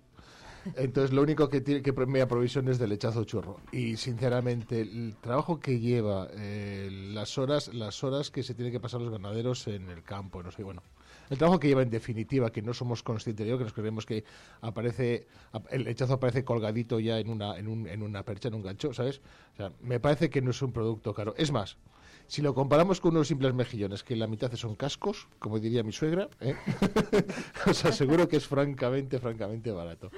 I: Entonces, lo único que, tiene, que me aprovisión es de lechazo churro. Y sinceramente, el trabajo que lleva, eh, las horas las horas que se tienen que pasar los ganaderos en el campo, no sé, bueno. El trabajo que lleva en definitiva, que no somos conscientes de ello, que nos creemos que aparece ap- el lechazo aparece colgadito ya en una, en, un, en una percha, en un gancho, ¿sabes? O sea, me parece que no es un producto caro. Es más, si lo comparamos con unos simples mejillones, que la mitad son cascos, como diría mi suegra, ¿eh? os aseguro que es francamente, francamente barato.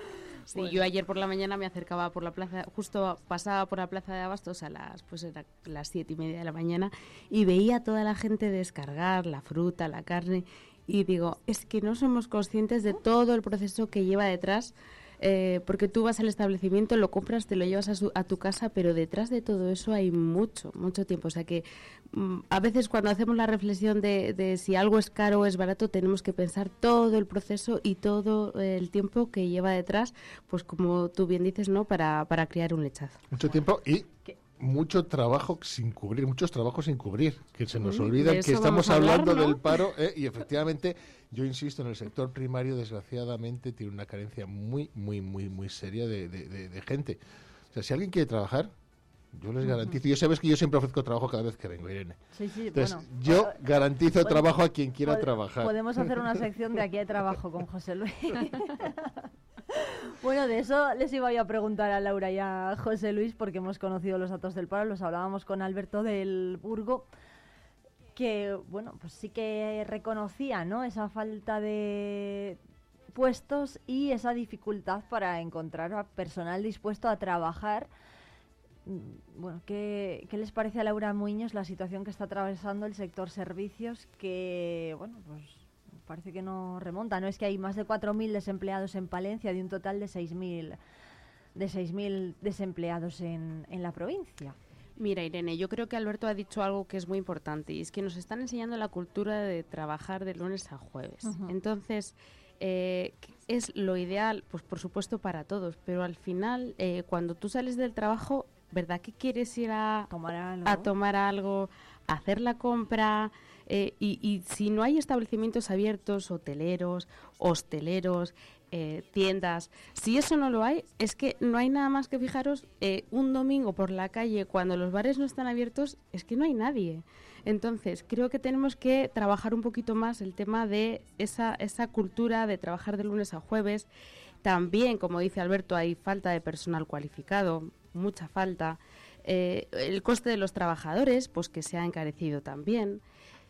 H: Sí, yo ayer por la mañana me acercaba por la plaza, justo pasaba por la plaza de Abastos a las, pues era las siete y media de la mañana y veía a toda la gente descargar la fruta, la carne y digo, es que no somos conscientes de todo el proceso que lleva detrás, eh, porque tú vas al establecimiento, lo compras, te lo llevas a, su- a tu casa, pero detrás de todo eso hay mucho, mucho tiempo. O sea que mm, a veces cuando hacemos la reflexión de, de si algo es caro o es barato, tenemos que pensar todo el proceso y todo eh, el tiempo que lleva detrás, pues como tú bien dices, ¿no? Para, para criar un lechazo.
I: Mucho tiempo y mucho trabajo sin cubrir, muchos trabajos sin cubrir, que se nos olvida que estamos
H: hablar,
I: hablando
H: ¿no?
I: del paro ¿eh? y efectivamente yo insisto en el sector primario desgraciadamente tiene una carencia muy muy muy muy seria de, de- de- de gente. O sea, si alguien quiere trabajar, yo les garantizo, yo sabes que yo siempre ofrezco trabajo cada vez que vengo, Irene.
A: Sí, sí,
I: Entonces,
A: bueno.
I: yo
A: eh,
I: garantizo
A: pod-
I: trabajo a quien quiera trabajar.
A: Podemos hacer una sección de aquí de trabajo con José Luis. bueno, de eso les iba a preguntar a Laura y a José Luis porque hemos conocido los datos del paro, los hablábamos con Alberto del Burgo que bueno, pues sí que reconocía, ¿no? Esa falta de puestos y esa dificultad para encontrar a personal dispuesto a trabajar. Mm, Bueno, ¿qué, qué les parece a Laura Muñoz la situación que está atravesando el sector servicios? Que, bueno, pues parece que no remonta, ¿no? Es que hay más de 4.000 desempleados en Palencia de un total de 6.000 de 6.000 desempleados en, en la provincia.
H: Mira, Irene, yo creo que Alberto ha dicho algo que es muy importante y es que nos están enseñando la cultura de trabajar de lunes a jueves. Entonces, eh, es lo ideal, pues por supuesto para todos, pero al final, eh, cuando tú sales del trabajo, ¿verdad que quieres ir a
A: tomar algo,
H: a, tomar algo, a hacer la compra? Eh, y, y si no hay establecimientos abiertos, hoteleros, hosteleros, eh, tiendas, si eso no lo hay, es que no hay nada más que fijaros, eh, un domingo por la calle, cuando los bares no están abiertos, es que no hay nadie. Entonces, creo que tenemos que trabajar un poquito más el tema de esa, esa cultura de trabajar de lunes a jueves. También, como dice Alberto, hay falta de personal cualificado, mucha falta. Eh, el coste de los trabajadores, pues que se ha encarecido también.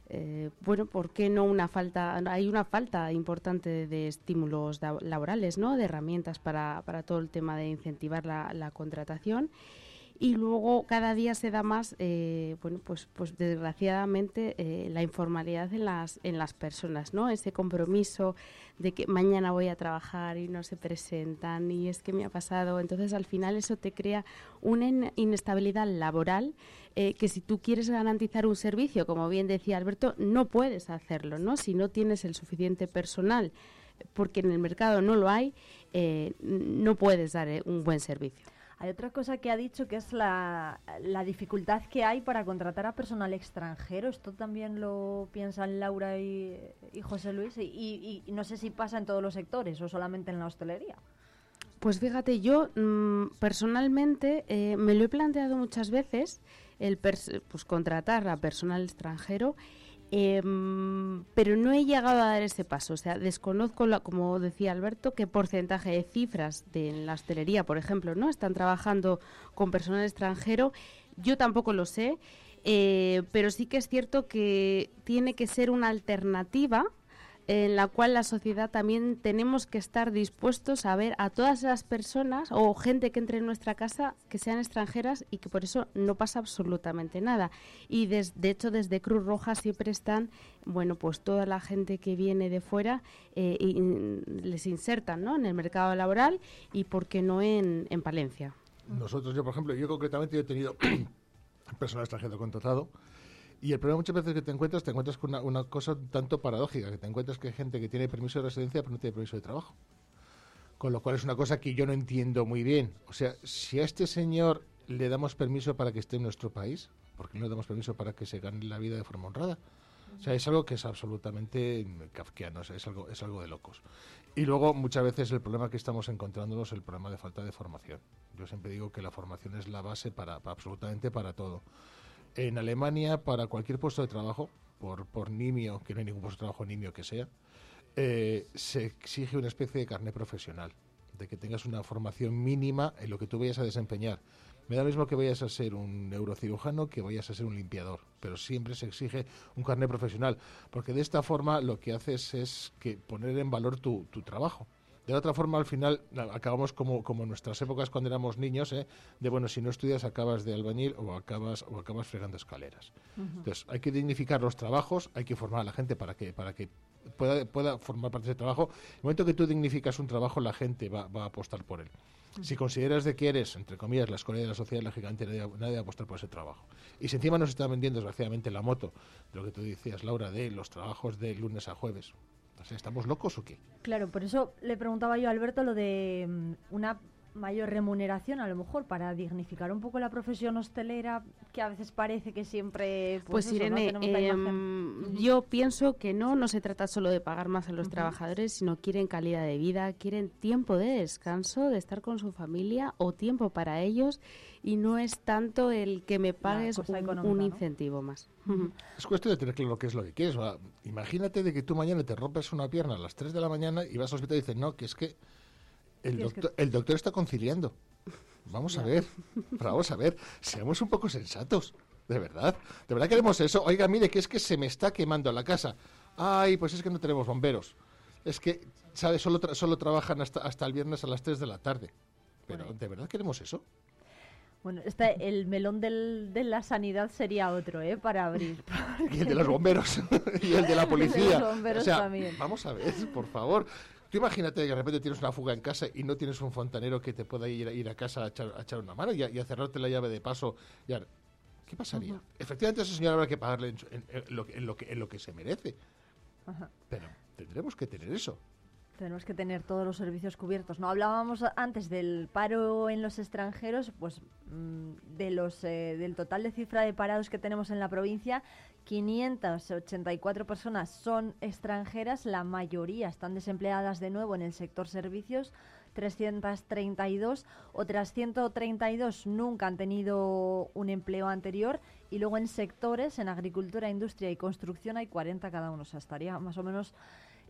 H: Eh, bueno, ¿por qué no una falta? Hay una falta importante de, estímulos laborales, ¿no? De herramientas para, para todo el tema de incentivar la, la contratación. Y luego cada día se da más, eh, bueno, pues, pues desgraciadamente eh, la informalidad en las, en las personas, ¿no? Ese compromiso de que mañana voy a trabajar y no se presentan y es que me ha pasado. Entonces al final eso te crea una in- inestabilidad laboral eh, que si tú quieres garantizar un servicio, como bien decía Alberto, no puedes hacerlo, ¿no? Si no tienes el suficiente personal, porque en el mercado no lo hay, eh, no puedes dar un buen servicio.
A: Hay otra cosa que ha dicho que es la, la dificultad que hay para contratar a personal extranjero. Esto también lo piensan Laura y, José Luis. Y, y- no sé si pasa en todos los sectores o solamente en la hostelería.
H: Pues fíjate, yo mm, personalmente eh, me lo he planteado muchas veces, el pues contratar a personal extranjero, em, pero no he llegado a dar ese paso. O sea, desconozco, la- como decía Alberto, qué porcentaje de cifras de en la hostelería, por ejemplo, no están trabajando con personal extranjero. Yo tampoco lo sé, eh, pero sí que es cierto que tiene que ser una alternativa en la cual la sociedad también tenemos que estar dispuestos a ver a todas las personas o gente que entre en nuestra casa que sean extranjeras y que por eso no pasa absolutamente nada. Y de hecho desde Cruz Roja siempre están, bueno, pues toda la gente que viene de fuera eh, y, les insertan ¿no? en el mercado laboral y por qué no en, en Palencia.
I: Nosotros, yo por ejemplo, yo concretamente he tenido personal extranjero contratado y el problema muchas veces que te encuentras, te encuentras con una, cosa tanto paradójica, que te encuentras que hay gente que tiene permiso de residencia pero no tiene permiso de trabajo. Con lo cual es una cosa que yo no entiendo muy bien. O sea, si a este señor le damos permiso para que esté en nuestro país, ¿por qué no le damos permiso para que se gane la vida de forma honrada? O sea, es algo que es absolutamente kafkiano, es algo, es algo de locos. Y luego, muchas veces, el problema que estamos encontrándonos es el problema de falta de formación. Yo siempre digo que la formación es la base para absolutamente para todo. En Alemania, para cualquier puesto de trabajo, por, por nimio, que no hay ningún puesto de trabajo nimio que sea, eh, se exige una especie de carnet profesional, de que tengas una formación mínima en lo que tú vayas a desempeñar. Me da lo mismo que vayas a ser un neurocirujano que vayas a ser un limpiador, pero siempre se exige un carnet profesional, porque de esta forma lo que haces es que poner en valor tu, tu trabajo. De otra forma, al final, acabamos como, como en nuestras épocas cuando éramos niños, ¿eh? de bueno, si no estudias acabas de albañil o acabas, o acabas fregando escaleras. Entonces, hay que dignificar los trabajos, hay que formar a la gente para que, para que pueda, pueda formar parte de ese trabajo. En el momento que tú dignificas un trabajo, la gente va, va a apostar por él. Si consideras de que eres, entre comillas, la escuela de la sociedad, lógicamente nadie, nadie va a apostar por ese trabajo. Y si encima nos está vendiendo, desgraciadamente, la moto, de lo que tú decías, Laura, de los trabajos de lunes a jueves, ¿Estamos locos o qué?
A: Claro, por eso le preguntaba yo a Alberto lo de mm, una mayor remuneración a lo mejor para dignificar un poco la profesión hostelera que a veces parece que siempre
H: pues, pues Irene em, yo pienso que no no se trata solo de pagar más a los trabajadores sino quieren calidad de vida quieren tiempo de descanso de estar con su familia o tiempo para ellos y no es tanto el que me pagues un, incentivo más.
I: Es cuestión de tener claro lo que es lo que quieres. imagínate de que tú mañana te rompes una pierna a las 3 de la mañana y vas al hospital y dices, no, que es que el, doctor, el doctor está conciliando. Vamos a ver, vamos a ver, seamos un poco sensatos, de verdad. ¿De verdad queremos eso? Oiga, mire, que es que se me está quemando la casa. Ay, pues es que no tenemos bomberos. Es que, ¿sabes? Solo, solo trabajan hasta, hasta el viernes a las 3 de la tarde. Pero, ¿de verdad queremos eso?
A: Bueno, este, el melón del, de la sanidad sería otro, ¿eh? Para abrir.
I: Y el de los bomberos. y el de la policía. los bomberos también. Vamos a ver, por favor. Tú imagínate que de repente tienes una fuga en casa y no tienes un fontanero que te pueda ir, ir a casa a echar, una mano y a, cerrarte la llave de paso. ¿Qué pasaría? Efectivamente, a ese señor habrá que pagarle en, lo, en, lo, que, en lo que se merece. Pero tendremos que tener eso.
A: Tenemos que tener todos los servicios cubiertos. No hablábamos antes del paro en los extranjeros, pues mm, de los eh, del total de cifra de parados que tenemos en la provincia, 584 personas son extranjeras, la mayoría están desempleadas de nuevo en el sector servicios, 332, otras 132 nunca han tenido un empleo anterior y luego en sectores, en agricultura, industria y construcción hay 40 cada uno, o sea, estaría más o menos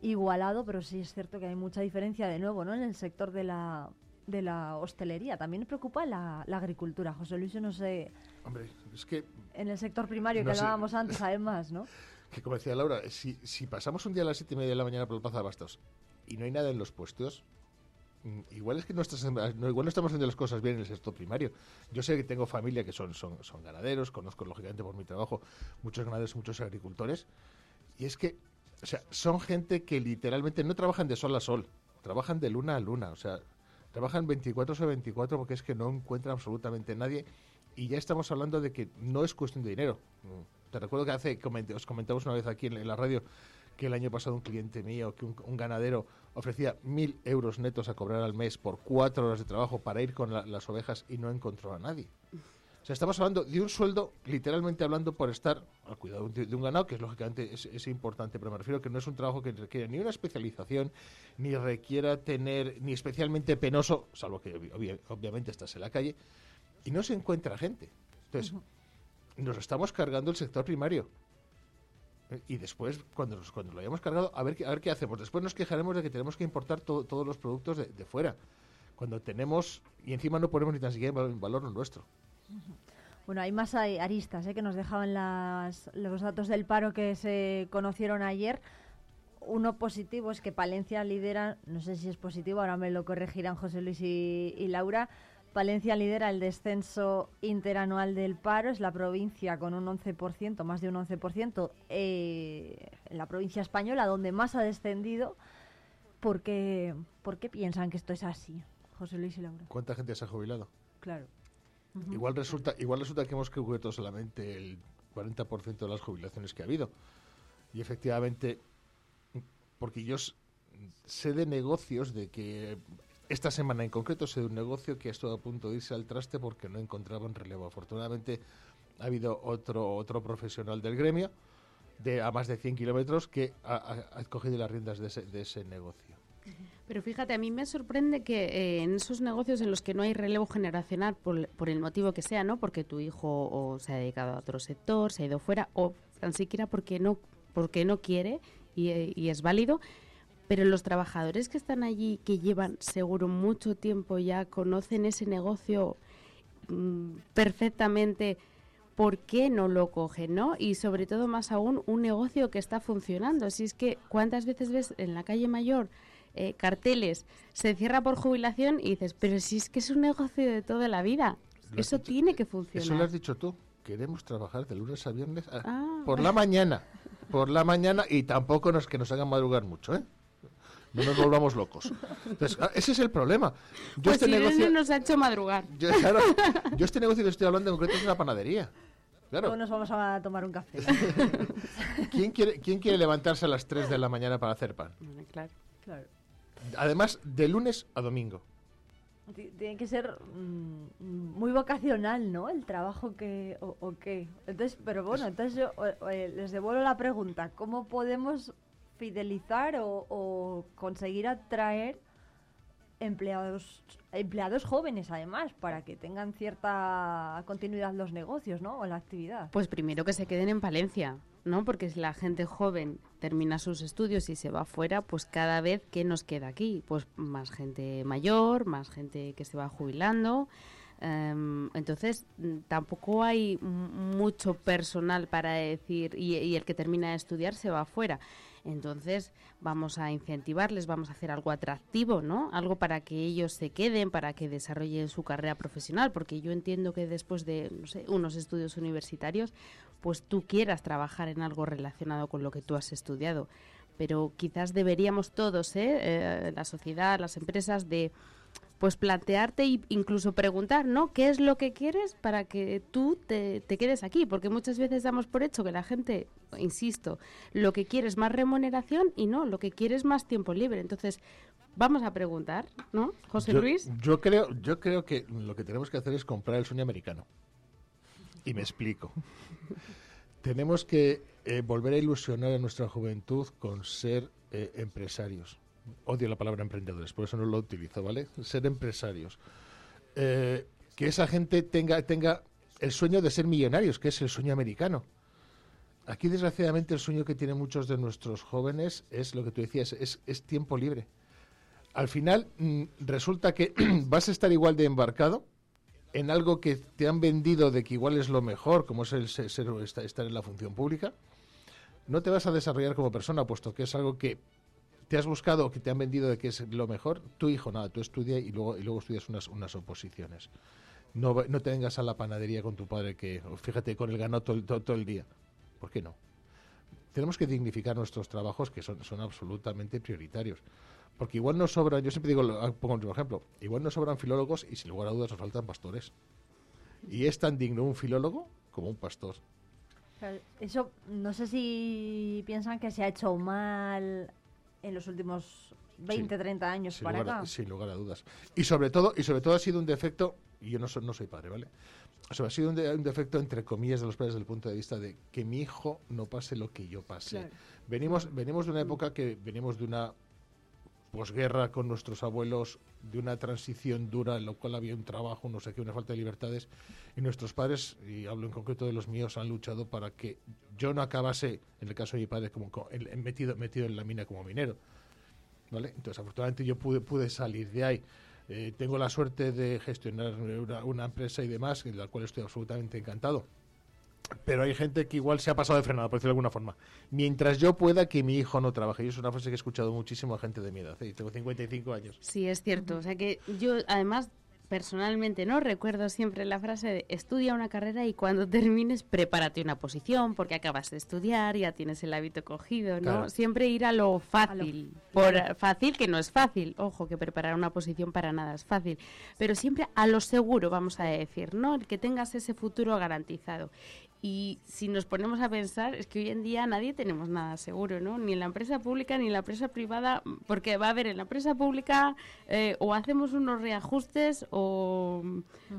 A: igualado, pero sí es cierto que hay mucha diferencia de nuevo, ¿no? En el sector de la de la hostelería. También preocupa la, agricultura. José Luis, yo no sé.
I: Hombre, es que.
A: En el sector primario que hablábamos antes, además, ¿no?
I: Que como decía Laura, si, si pasamos un día a las siete y media de la mañana por el Plaza de Bastos y no hay nada en los puestos, mm, igual es que no, igual no estamos haciendo las cosas bien en el sector primario. Yo sé que tengo familia que son, son, son ganaderos, conozco lógicamente por mi trabajo muchos ganaderos, muchos agricultores, y es que o sea, son gente que literalmente no trabajan de sol a sol, trabajan de luna a luna, o sea, trabajan 24 sobre 24 porque es que no encuentran absolutamente nadie y ya estamos hablando de que no es cuestión de dinero. Te recuerdo que hace os comentamos una vez aquí en, la radio que el año pasado un cliente mío, que un, ganadero ofrecía mil euros netos a cobrar al mes por cuatro horas de trabajo para ir con las ovejas y no encontró a nadie. O sea, estamos hablando de un sueldo, literalmente hablando, por estar al cuidado de, un ganado, que es lógicamente es, importante, pero me refiero que no es un trabajo que requiere ni una especialización, ni requiera tener, ni especialmente penoso, salvo que obviamente estás en la calle, y no se encuentra gente. Entonces, nos estamos cargando el sector primario. Y después, cuando, cuando lo hayamos cargado, a ver, a ver qué hacemos. Después nos quejaremos de que tenemos que importar todos los productos de, de, fuera. Cuando tenemos, y encima no ponemos ni tan siquiera en valor lo nuestro.
A: Bueno, hay más aristas ¿eh? que nos dejaban las, los datos del paro que se conocieron ayer. uno positivo es que Palencia lidera, no sé si es positivo, ahora me lo corregirán José Luis y, y Laura, Palencia lidera el descenso interanual del paro, es la provincia con un 11%, más de un 11%, eh, en la provincia española donde más ha descendido. ¿Por qué, ¿Por qué piensan que esto es así, José Luis y Laura?
I: ¿Cuánta gente se ha jubilado?
A: Claro.
I: Igual resulta, igual resulta que hemos cubierto solamente el 40% de las jubilaciones que ha habido. Y efectivamente, porque yo sé de negocios de que esta semana en concreto sé de un negocio que ha estado a punto de irse al traste porque no encontraban relevo. Afortunadamente ha habido otro otro profesional del gremio de a más de 100 kilómetros que ha, cogido las riendas de ese, de ese negocio.
H: Pero fíjate, a mí me sorprende que eh, en esos negocios en los que no hay relevo generacional, por, el motivo que sea, ¿no? Porque tu hijo o se ha dedicado a otro sector, se ha ido fuera, o tan siquiera porque no, porque no quiere y, es válido. Pero los trabajadores que están allí, que llevan seguro mucho tiempo ya, conocen ese negocio mm, perfectamente, ¿por qué no lo cogen, no? Y sobre todo, más aún, un negocio que está funcionando. Si es que, ¿cuántas veces ves en la calle mayor eh, carteles, se cierra por jubilación y dices, pero si es que es un negocio de toda la vida,
I: Lo
H: eso
I: dicho-
H: tiene que
I: Eso lo
H: funcionar.
I: has dicho tú. Queremos trabajar de lunes a viernes a-
H: Ah.
I: por la mañana. Por la mañana y tampoco nos que nos hagan madrugar mucho, ¿eh? No nos volvamos locos. Entonces, ah, ese es el problema. Yo
H: Pues
I: este
H: Irene
I: negocio,
H: nos ha hecho madrugar.
I: yo, claro, yo este negocio que estoy hablando en concreto es una panadería. Claro.
A: Luego nos vamos a tomar un café.
I: ¿Quién quiere, ¿Quién quiere levantarse a las 3 de la mañana para hacer pan?
H: Claro.
A: claro.
I: Además, de lunes a domingo.
A: Ti- Tiene que ser mm, muy vocacional, ¿no? El trabajo que o, o qué. Entonces, pero bueno, entonces yo o- o, eh, les devuelvo la pregunta: ¿cómo podemos fidelizar o, o conseguir atraer empleados empleados jóvenes, además, para que tengan cierta continuidad los negocios, ¿no? O la actividad.
H: Pues primero que se queden en Palencia, ¿no? Porque si la gente joven termina sus estudios y se va fuera, pues cada vez, ¿qué nos queda aquí? Pues más gente mayor, más gente que se va jubilando. Em, entonces, tampoco hay mucho personal para decir, y, y el que termina de estudiar se va fuera. Entonces, vamos a incentivarles, vamos a hacer algo atractivo, ¿no? Algo para que ellos se queden, para que desarrollen su carrera profesional, porque yo entiendo que después de, no sé, unos estudios universitarios, pues tú quieras trabajar en algo relacionado con lo que tú has estudiado. Pero quizás deberíamos todos, ¿eh? Eh, la sociedad, las empresas, de pues plantearte e incluso preguntar, ¿no? ¿Qué es lo que quieres para que tú te, te quedes aquí? Porque muchas veces damos por hecho que la gente, insisto, lo que quiere es más remuneración y no, lo que quiere es más tiempo libre. Entonces, vamos a preguntar, ¿no? José
I: yo,
H: Luis.
I: Yo creo, yo creo que lo que tenemos que hacer es comprar el sueño americano. Y me explico. tenemos que eh, volver a ilusionar a nuestra juventud con ser eh, empresarios. Odio la palabra emprendedores, por eso no lo utilizo, ¿vale? Ser empresarios. Eh, que esa gente tenga, tenga el sueño de ser millonarios, que es el sueño americano. Aquí, desgraciadamente, el sueño que tienen muchos de nuestros jóvenes es lo que tú decías, es, es tiempo libre. Al final, mm, resulta que vas a estar igual de embarcado en algo que te han vendido de que igual es lo mejor, como es el ser, ser- esta- estar en la función pública. No te vas a desarrollar como persona, puesto que es algo que te has buscado, que te han vendido de que es lo mejor. Tu hijo, nada, tú estudia y luego, y luego estudias unas, unas oposiciones. No, no te vengas a la panadería con tu padre que, o fíjate, con el ganado todo, todo- todo el día. ¿Por qué no? Tenemos que dignificar nuestros trabajos que son, son absolutamente prioritarios. Porque igual nos sobran, yo siempre digo, ah, pongo un ejemplo, igual nos sobran filólogos y sin lugar a dudas nos faltan pastores. Y es tan digno un filólogo como un pastor.
A: Eso, no sé si piensan que se ha hecho mal en los últimos 20, 30 años para
I: lugar,
A: acá.
I: sin lugar a dudas. Y sobre todo, y sobre todo ha sido un defecto, y yo no, soy- no soy padre, ¿vale? O sea, ha sido un, de- un defecto entre comillas de los padres desde el punto de vista de que mi hijo no pase lo que yo.
A: Claro.
I: Venimos, venimos de una época que venimos de una posguerra con nuestros abuelos, de una transición dura en la cual había un trabajo, no sé qué, una falta de libertades, y nuestros padres, y hablo en concreto de los míos, han luchado para que yo no acabase, en el caso de mi padre, como metido, metido en la mina como minero. ¿vale? Entonces, afortunadamente yo pude, pude salir de ahí. Eh, tengo la suerte de gestionar una, una empresa y demás, en la cual estoy absolutamente encantado. Pero hay gente que igual se ha pasado de frenada, por decirlo de alguna forma. Mientras yo pueda que mi hijo no trabaje. Y es una frase que he escuchado muchísimo a gente de mi edad. ¿eh? Tengo 55 años.
H: Sí, es cierto. O sea que yo, además, personalmente no recuerdo siempre la frase de estudia una carrera y cuando termines prepárate una posición porque acabas de estudiar, ya tienes el hábito cogido, ¿no?
I: Claro.
H: Siempre ir a lo fácil, por fácil que no es fácil, ojo que preparar una posición para nada es fácil, pero siempre a lo seguro vamos a decir, ¿no? El que tengas ese futuro garantizado. Y si nos ponemos a pensar, es que hoy en día nadie tenemos nada seguro, ¿no? Ni en la empresa pública ni en la empresa privada, porque va a haber en la empresa pública eh, o hacemos unos reajustes o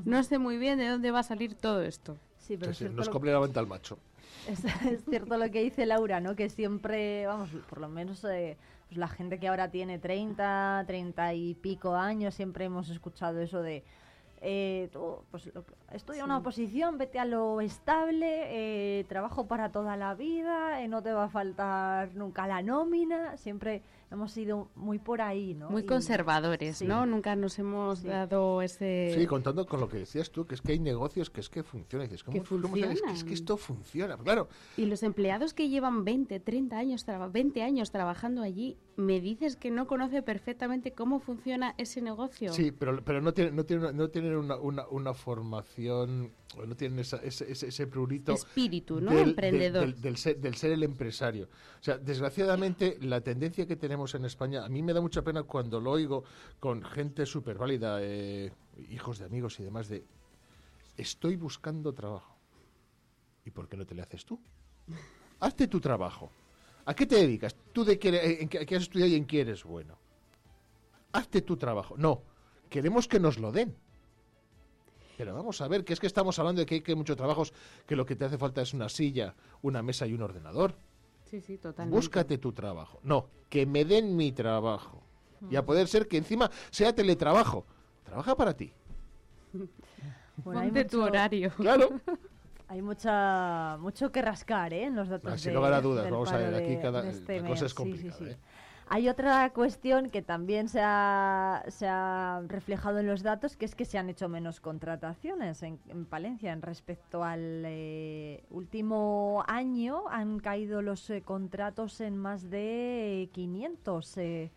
H: no sé muy bien de dónde va a salir todo esto.
A: Sí, pero
I: Sí,
A: es
I: nos comple la venta al macho.
A: Es, es cierto lo que dice Laura, ¿no? Que siempre, vamos, por lo menos eh, pues la gente que ahora tiene 30, 30 y pico años, siempre hemos escuchado eso de, eh, tú, pues lo- estudia una oposición, vete a lo estable, eh, trabajo para toda la vida, eh, no te va a faltar nunca la nómina, siempre hemos ido muy por ahí, ¿no?
H: Muy
A: Y-
H: conservadores,
A: sí.
H: ¿no? Nunca nos hemos
A: Sí.
H: dado ese...
I: Sí, contando con lo que decías tú, que es que hay negocios que es que funcionan. Y dices, ¿cómo,
H: Que
I: cómo sabes que es que esto funciona? Claro,
H: Y los empleados que llevan 20, 30 años, traba- 20 años trabajando allí, ¿me dices que no conoce perfectamente cómo funciona ese negocio?
I: Sí, pero, pero no tienen, no tienen, no tienen una, una, una formación, no tienen esa- ese, ese, ese prurito.
H: Espíritu, ¿no?
I: del-
H: Emprendedor.
I: Del, del- del ser, del ser el empresario. O sea, desgraciadamente, la tendencia que tenemos en España, a mí me da mucha pena cuando lo oigo con gente súper válida, eh, hijos de amigos y demás, de estoy buscando trabajo. ¿Y por qué no te le haces tú? Hazte tu trabajo. ¿A qué te dedicas? ¿Tú de qué, eh, en qué, qué has estudiado y en qué eres bueno? Hazte tu trabajo. No, queremos que nos lo den. Pero vamos a ver, que es que estamos hablando de que hay que muchos trabajos que lo que te hace falta es una silla, una mesa y un ordenador.
H: Sí, sí, totalmente.
I: Búscate tu trabajo. No, que me den mi trabajo. Y a poder ser que encima sea teletrabajo. Trabaja para ti.
A: Bueno, hay
H: Ponte tu horario.
I: Claro.
A: Hay mucha, mucho que rascar ¿eh? en los datos
I: Ah, sin
A: de-
I: lugar a dudas, vamos a ver, aquí cada-
A: de este
I: cosa
A: mes.
I: es complicada, ¿eh?
A: Hay otra cuestión que también se ha, reflejado en los datos, que es que se han hecho menos contrataciones en, en Palencia. En respecto al eh, último año han caído los eh, contratos en más de 500. eh.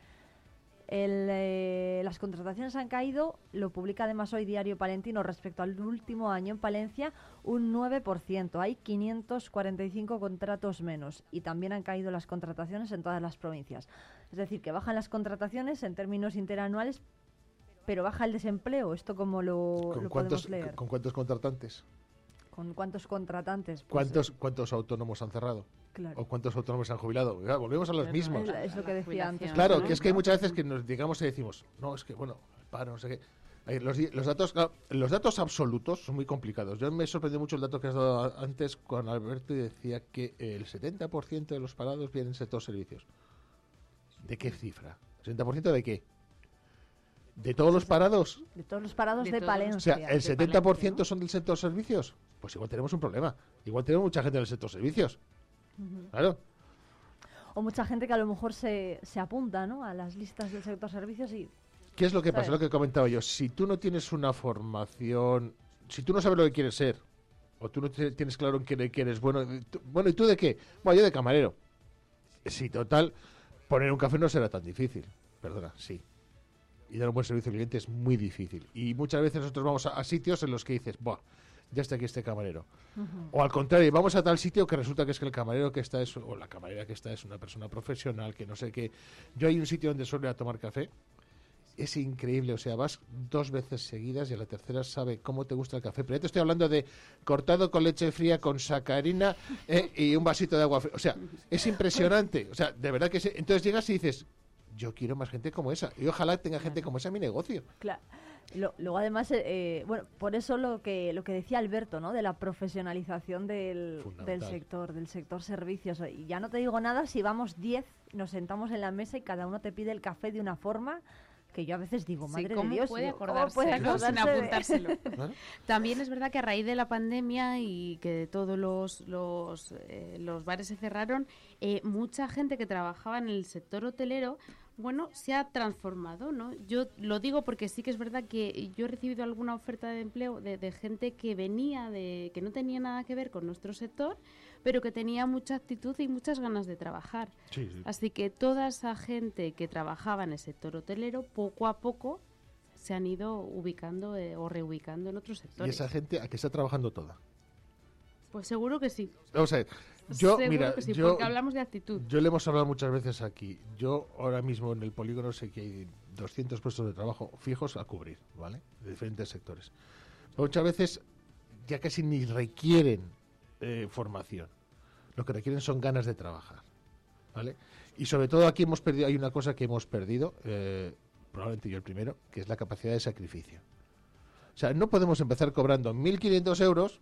A: El, eh, las contrataciones han caído, lo publica además hoy Diario Palentino respecto al último año en Palencia, un 9%. Hay 545 contratos menos y también han caído las contrataciones en todas las provincias. Es decir, que bajan las contrataciones en términos interanuales, pero baja el desempleo. ¿Esto cómo lo,
I: ¿Con
A: lo
I: cuántos,
A: podemos leer?
I: ¿Con cuántos contratantes?
A: ¿Con cuántos contratantes? Pues,
I: ¿Cuántos, ¿Cuántos autónomos han cerrado?
A: Claro.
I: ¿O cuántos autónomos se han jubilado? Ya, volvemos a los
H: Claro,
I: mismos.
A: Es, es lo que decía antes.
I: Claro,
A: ¿no?
I: que es que hay muchas veces que nos digamos y decimos, no, es que bueno, el paro, no sé qué. Los, los datos los datos absolutos son muy complicados. Yo me sorprendió mucho el dato que has dado antes cuando Alberto decía que el 70% de los parados vienen del sector servicios. ¿De qué cifra? ¿70% de qué? ¿De todos los parados?
A: De todos los parados
H: De
A: de,
H: todos.
I: O
A: Palencia.
I: sea, ¿el 70% son del sector servicios? Pues igual tenemos un problema. Igual tenemos mucha gente del sector servicios. Claro.
A: O mucha gente que a lo mejor se, se apunta ¿no? a las listas del sector servicios y
I: ¿Qué es lo que pasa?
A: ¿Sabes?
I: Lo que comentaba yo. Si tú no tienes una formación, si tú no sabes lo que quieres ser, o tú no te- tienes claro en qué que eres bueno, eh, tú- bueno, ¿y tú de qué? Bueno, yo de camarero. Sí, total, poner un café no será tan difícil. Perdona, sí. Y dar un buen servicio al cliente es muy difícil. Y muchas veces nosotros vamos a, a sitios en los que dices, Buah, ya está aquí este camarero. O al contrario, vamos a tal sitio que resulta que es que el camarero que está es, o la camarera que está es una persona profesional, que no sé qué. Yo hay un sitio donde suelo ir a tomar café es increíble. O sea, vas dos veces seguidas y a la tercera sabe cómo te gusta el café. Pero ya te estoy hablando de cortado con leche fría, con sacarina eh, y un vasito de agua fría. O sea, es impresionante. O sea, de verdad que sí. Entonces llegas y dices, yo quiero más gente como esa. Y ojalá tenga gente como esa en mi negocio.
A: Claro. Lo- luego además, eh, eh, bueno, por eso lo que lo que decía Alberto, ¿no? De la profesionalización del, del sector, del sector servicios. Y ya no te digo nada si vamos 10, nos sentamos en la mesa y cada uno te pide el café de una forma que yo a veces digo,
H: Sí,
A: madre
H: ¿cómo
A: de Dios,
H: puede
A: digo, ¿cómo
H: acordarse,
A: puede
H: no? Sin
A: acordarse de-
H: apuntárselo.
I: Claro.
H: También es verdad que a raíz de la pandemia y que todos los, los, eh, los bares se cerraron, eh, mucha gente que trabajaba en el sector hotelero bueno, se ha transformado, ¿no? Yo lo digo porque sí que es verdad que yo he recibido alguna oferta de empleo de, de, gente que venía de, que no tenía nada que ver con nuestro sector, pero que tenía mucha actitud y muchas ganas de trabajar.
I: Sí, sí.
H: Así que toda esa gente que trabajaba en el sector hotelero, poco a poco se han ido ubicando eh, o reubicando en otros
I: ¿Y
H: sectores.
I: esa gente a que está trabajando toda?
H: Pues seguro que sí.
I: Vamos a ver, yo,
H: Seguro
I: mira,
H: que sí,
I: yo,
H: porque hablamos de actitud.
I: yo le hemos hablado muchas veces aquí. Yo ahora mismo en el polígono sé que hay 200 puestos de trabajo fijos a cubrir, ¿vale? De diferentes sectores. Pero muchas veces ya casi ni requieren eh, formación. Lo que requieren son ganas de trabajar, ¿vale? Y sobre todo aquí hemos perdido, hay una cosa que hemos perdido, eh, probablemente yo el primero, que es la capacidad de sacrificio. O sea, no podemos empezar cobrando 1.500 euros,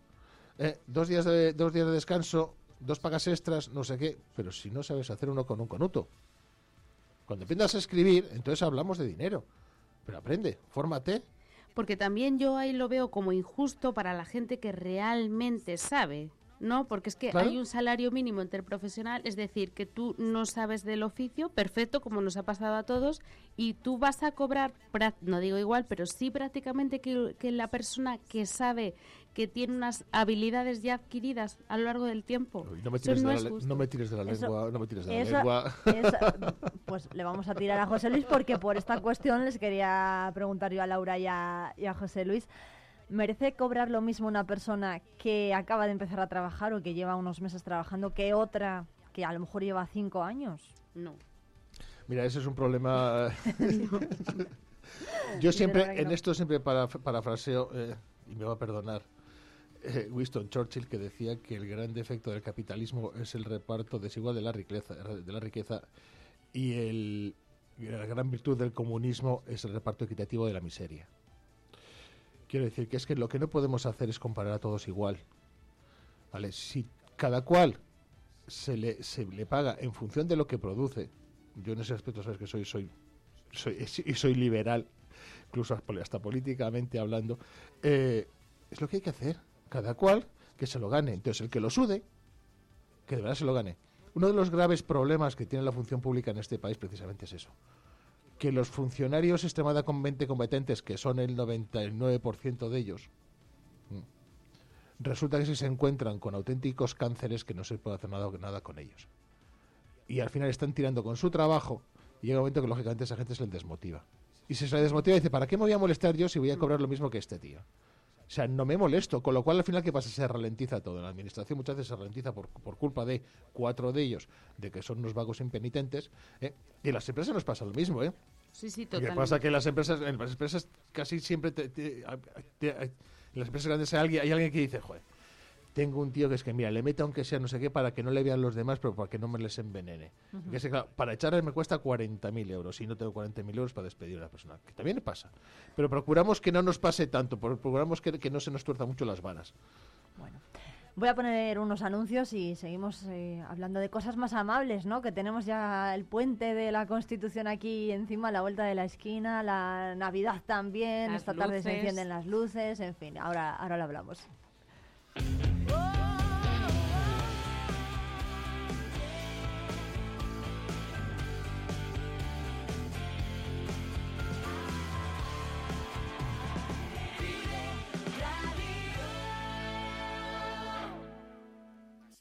I: eh, dos, días de, dos días de descanso, dos pagas extras, no sé qué, pero si no sabes hacer uno con un conuto. Cuando aprendas a escribir, entonces hablamos de dinero. Pero aprende, fórmate.
H: Porque también yo ahí lo veo como injusto para la gente que realmente sabe. ¿No? Porque es que
I: Claro.
H: hay un salario mínimo interprofesional, es decir, que tú no sabes del oficio, perfecto, como nos ha pasado a todos, y tú vas a cobrar, no digo igual, pero sí prácticamente que, que la persona que sabe que tiene unas habilidades ya adquiridas a lo largo del tiempo.
I: Uy, no, me tires
H: no
I: de la, no me tires de la
A: Eso-
I: lengua, no me tires de la
A: Eso-
I: lengua.
A: eso- pues le vamos a tirar a José Luis porque por esta cuestión les quería preguntar yo a Laura y a, y a José Luis. ¿Merece cobrar lo mismo una persona que acaba de empezar a trabajar o que lleva unos meses trabajando que otra que a lo mejor lleva cinco años?
H: No.
I: Mira, ese es un problema. Yo siempre, en esto siempre para, parafraseo, eh, y me va a perdonar, eh, Winston Churchill que decía que el gran defecto del capitalismo es el reparto desigual de la riqueza, de la riqueza y el, y la gran virtud del comunismo es el reparto equitativo de la miseria. Quiero decir que es que lo que no podemos hacer es comparar a todos igual. Si cada cual se le, se le paga en función de lo que produce, yo en ese aspecto sabes que soy, soy, soy, y soy liberal, incluso hasta políticamente hablando, eh, es lo que hay que hacer. Cada cual que se lo gane. Entonces, el que lo sude, que de verdad se lo gane. Uno de los graves problemas que tiene la función pública en este país precisamente es eso. Que los funcionarios extremadamente competentes, que son el 99% de ellos, mm, resulta que si se encuentran con auténticos cánceres que no se puede hacer nada, nada con ellos. Y al final están tirando con su trabajo y llega un momento que lógicamente esa gente se les desmotiva. Y si se le desmotiva dice, ¿para qué me voy a molestar yo si voy a cobrar lo mismo que este tío? O sea, no me molesto, con lo cual al final, ¿qué pasa? Se ralentiza todo. En la administración muchas veces se ralentiza por, por culpa de cuatro de ellos, de que son unos vagos impenitentes. ¿eh? Y en las empresas nos pasa lo mismo, ¿eh?
H: Sí, sí,
I: Lo que
H: totalmente.
I: pasa que en las empresas, en las empresas casi siempre, te- te- te- en las empresas grandes hay alguien, hay alguien que dice, joder, tengo un tío que es que, mira, le meto aunque sea no sé qué para que no le vean los demás, pero para que no me les envenene. Que claro, para echarles me cuesta 40.000 euros y no tengo 40.000 euros para despedir a la persona, que también pasa. Pero procuramos que no nos pase tanto, procuramos que, que no se nos tuerza mucho las varas.
A: Voy a poner unos anuncios y seguimos eh, hablando de cosas más amables, ¿no? Que tenemos ya el puente de la Constitución aquí encima, a la vuelta de la esquina, la Navidad también,
H: Las
A: esta tarde se encienden las luces, en fin, ahora, ahora lo hablamos.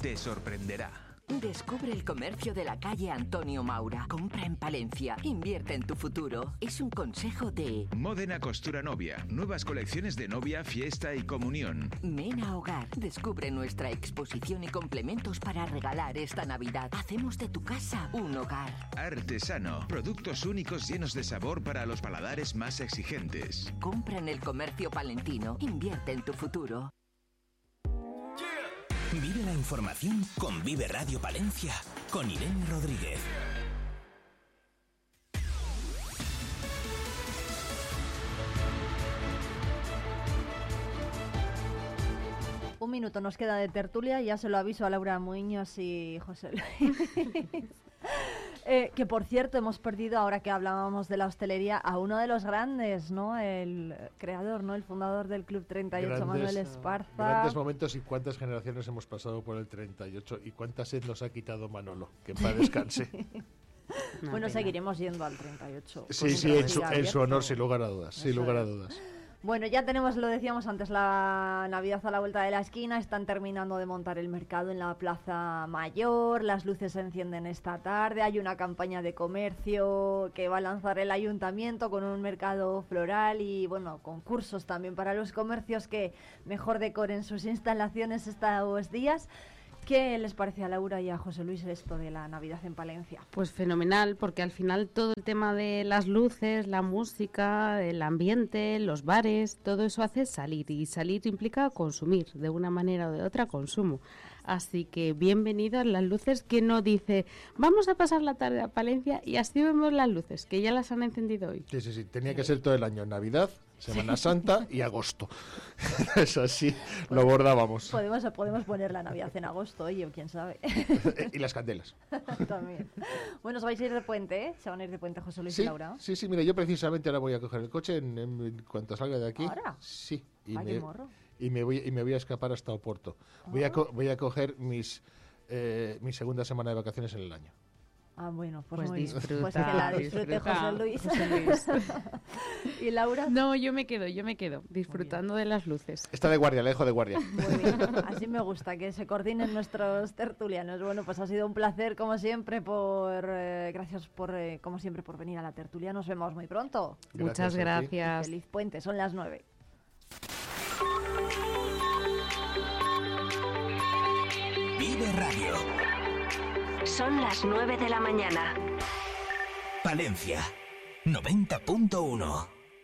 D: te sorprenderá.
J: Descubre el comercio de la calle Antonio Maura. Compra en Palencia. Invierte en tu futuro. Es un consejo de
D: Modena Costura Novia, nuevas colecciones de novia, fiesta y comunión.
J: Mena Hogar. Descubre nuestra exposición y complementos para regalar esta Navidad. Hacemos de tu casa un hogar.
D: Artesano, productos únicos llenos de sabor para los paladares más exigentes.
J: Compra en el comercio palentino. Invierte en tu futuro.
K: Vive la información con Vive Radio Palencia, con Irene Rodríguez.
A: Un minuto nos queda de tertulia, ya se lo aviso a Laura Muñoz y José Luis. Eh, que por cierto hemos perdido, ahora que hablábamos de la hostelería, a uno de los grandes, ¿no? El creador, ¿no? El fundador del Club 38, Manuel Esparza.
I: Grandes momentos y cuántas generaciones hemos pasado por el 38 y cuántas sed nos ha quitado Manolo. Que para descanse.
A: bueno, seguiremos yendo al 38.
I: Sí, sí, en su, en su, honor, sin lugar a dudas. Sin lugar a dudas.
A: Bueno, ya tenemos, lo decíamos antes, la Navidad a la vuelta de la esquina. Están terminando de montar el mercado en la Plaza Mayor. Las luces se encienden esta tarde. Hay una campaña de comercio que va a lanzar el ayuntamiento con un mercado floral y, bueno, concursos también para los comercios que mejor decoren sus instalaciones estos días. ¿Qué les parece a Laura y a José Luis esto de la Navidad en Palencia?
H: Pues fenomenal, porque al final todo el tema de las luces, la música, el ambiente, los bares, todo eso hace salir y salir implica consumir, de una manera o de otra consumo. Así que bienvenidas las luces que no dice, vamos a pasar la tarde a Palencia y así vemos las luces, que ya las han encendido hoy.
I: Sí, sí, sí, tenía que ser todo el año, Navidad, Semana Santa y agosto. Eso así, lo bordábamos.
A: Podemos, podemos poner la Navidad en agosto, oye, quién sabe.
I: y las candelas.
A: También. Bueno, os vais a ir de puente, ¿eh? Se van a ir de puente José Luis
I: sí,
A: y Laura.
I: Sí, sí, mira, yo precisamente ahora voy a coger el coche en, cuanto salga de aquí.
A: ¿Ahora?
I: Sí.
A: Y me, morro
I: y me voy y me voy a escapar hasta Oporto. Voy a voy a coger mis eh, mi segunda semana de vacaciones en el año.
A: Ah, bueno, pues,
H: pues
A: muy
H: disfruta,
A: pues que la disfrute José Luis. ¿Y Laura?
H: No, yo me quedo, yo me quedo, disfrutando de las luces.
I: Está de guardia, lejos de guardia.
A: Muy bien, así me gusta, que se coordinen nuestros tertulianos. Bueno, pues ha sido un placer, como siempre, por eh, gracias por, eh, como siempre, por venir a la tertulia. Nos vemos muy pronto.
H: Gracias Muchas gracias.
A: Feliz puente, son las nueve.
L: Son las 9 de la mañana.
M: Palencia, 90.1.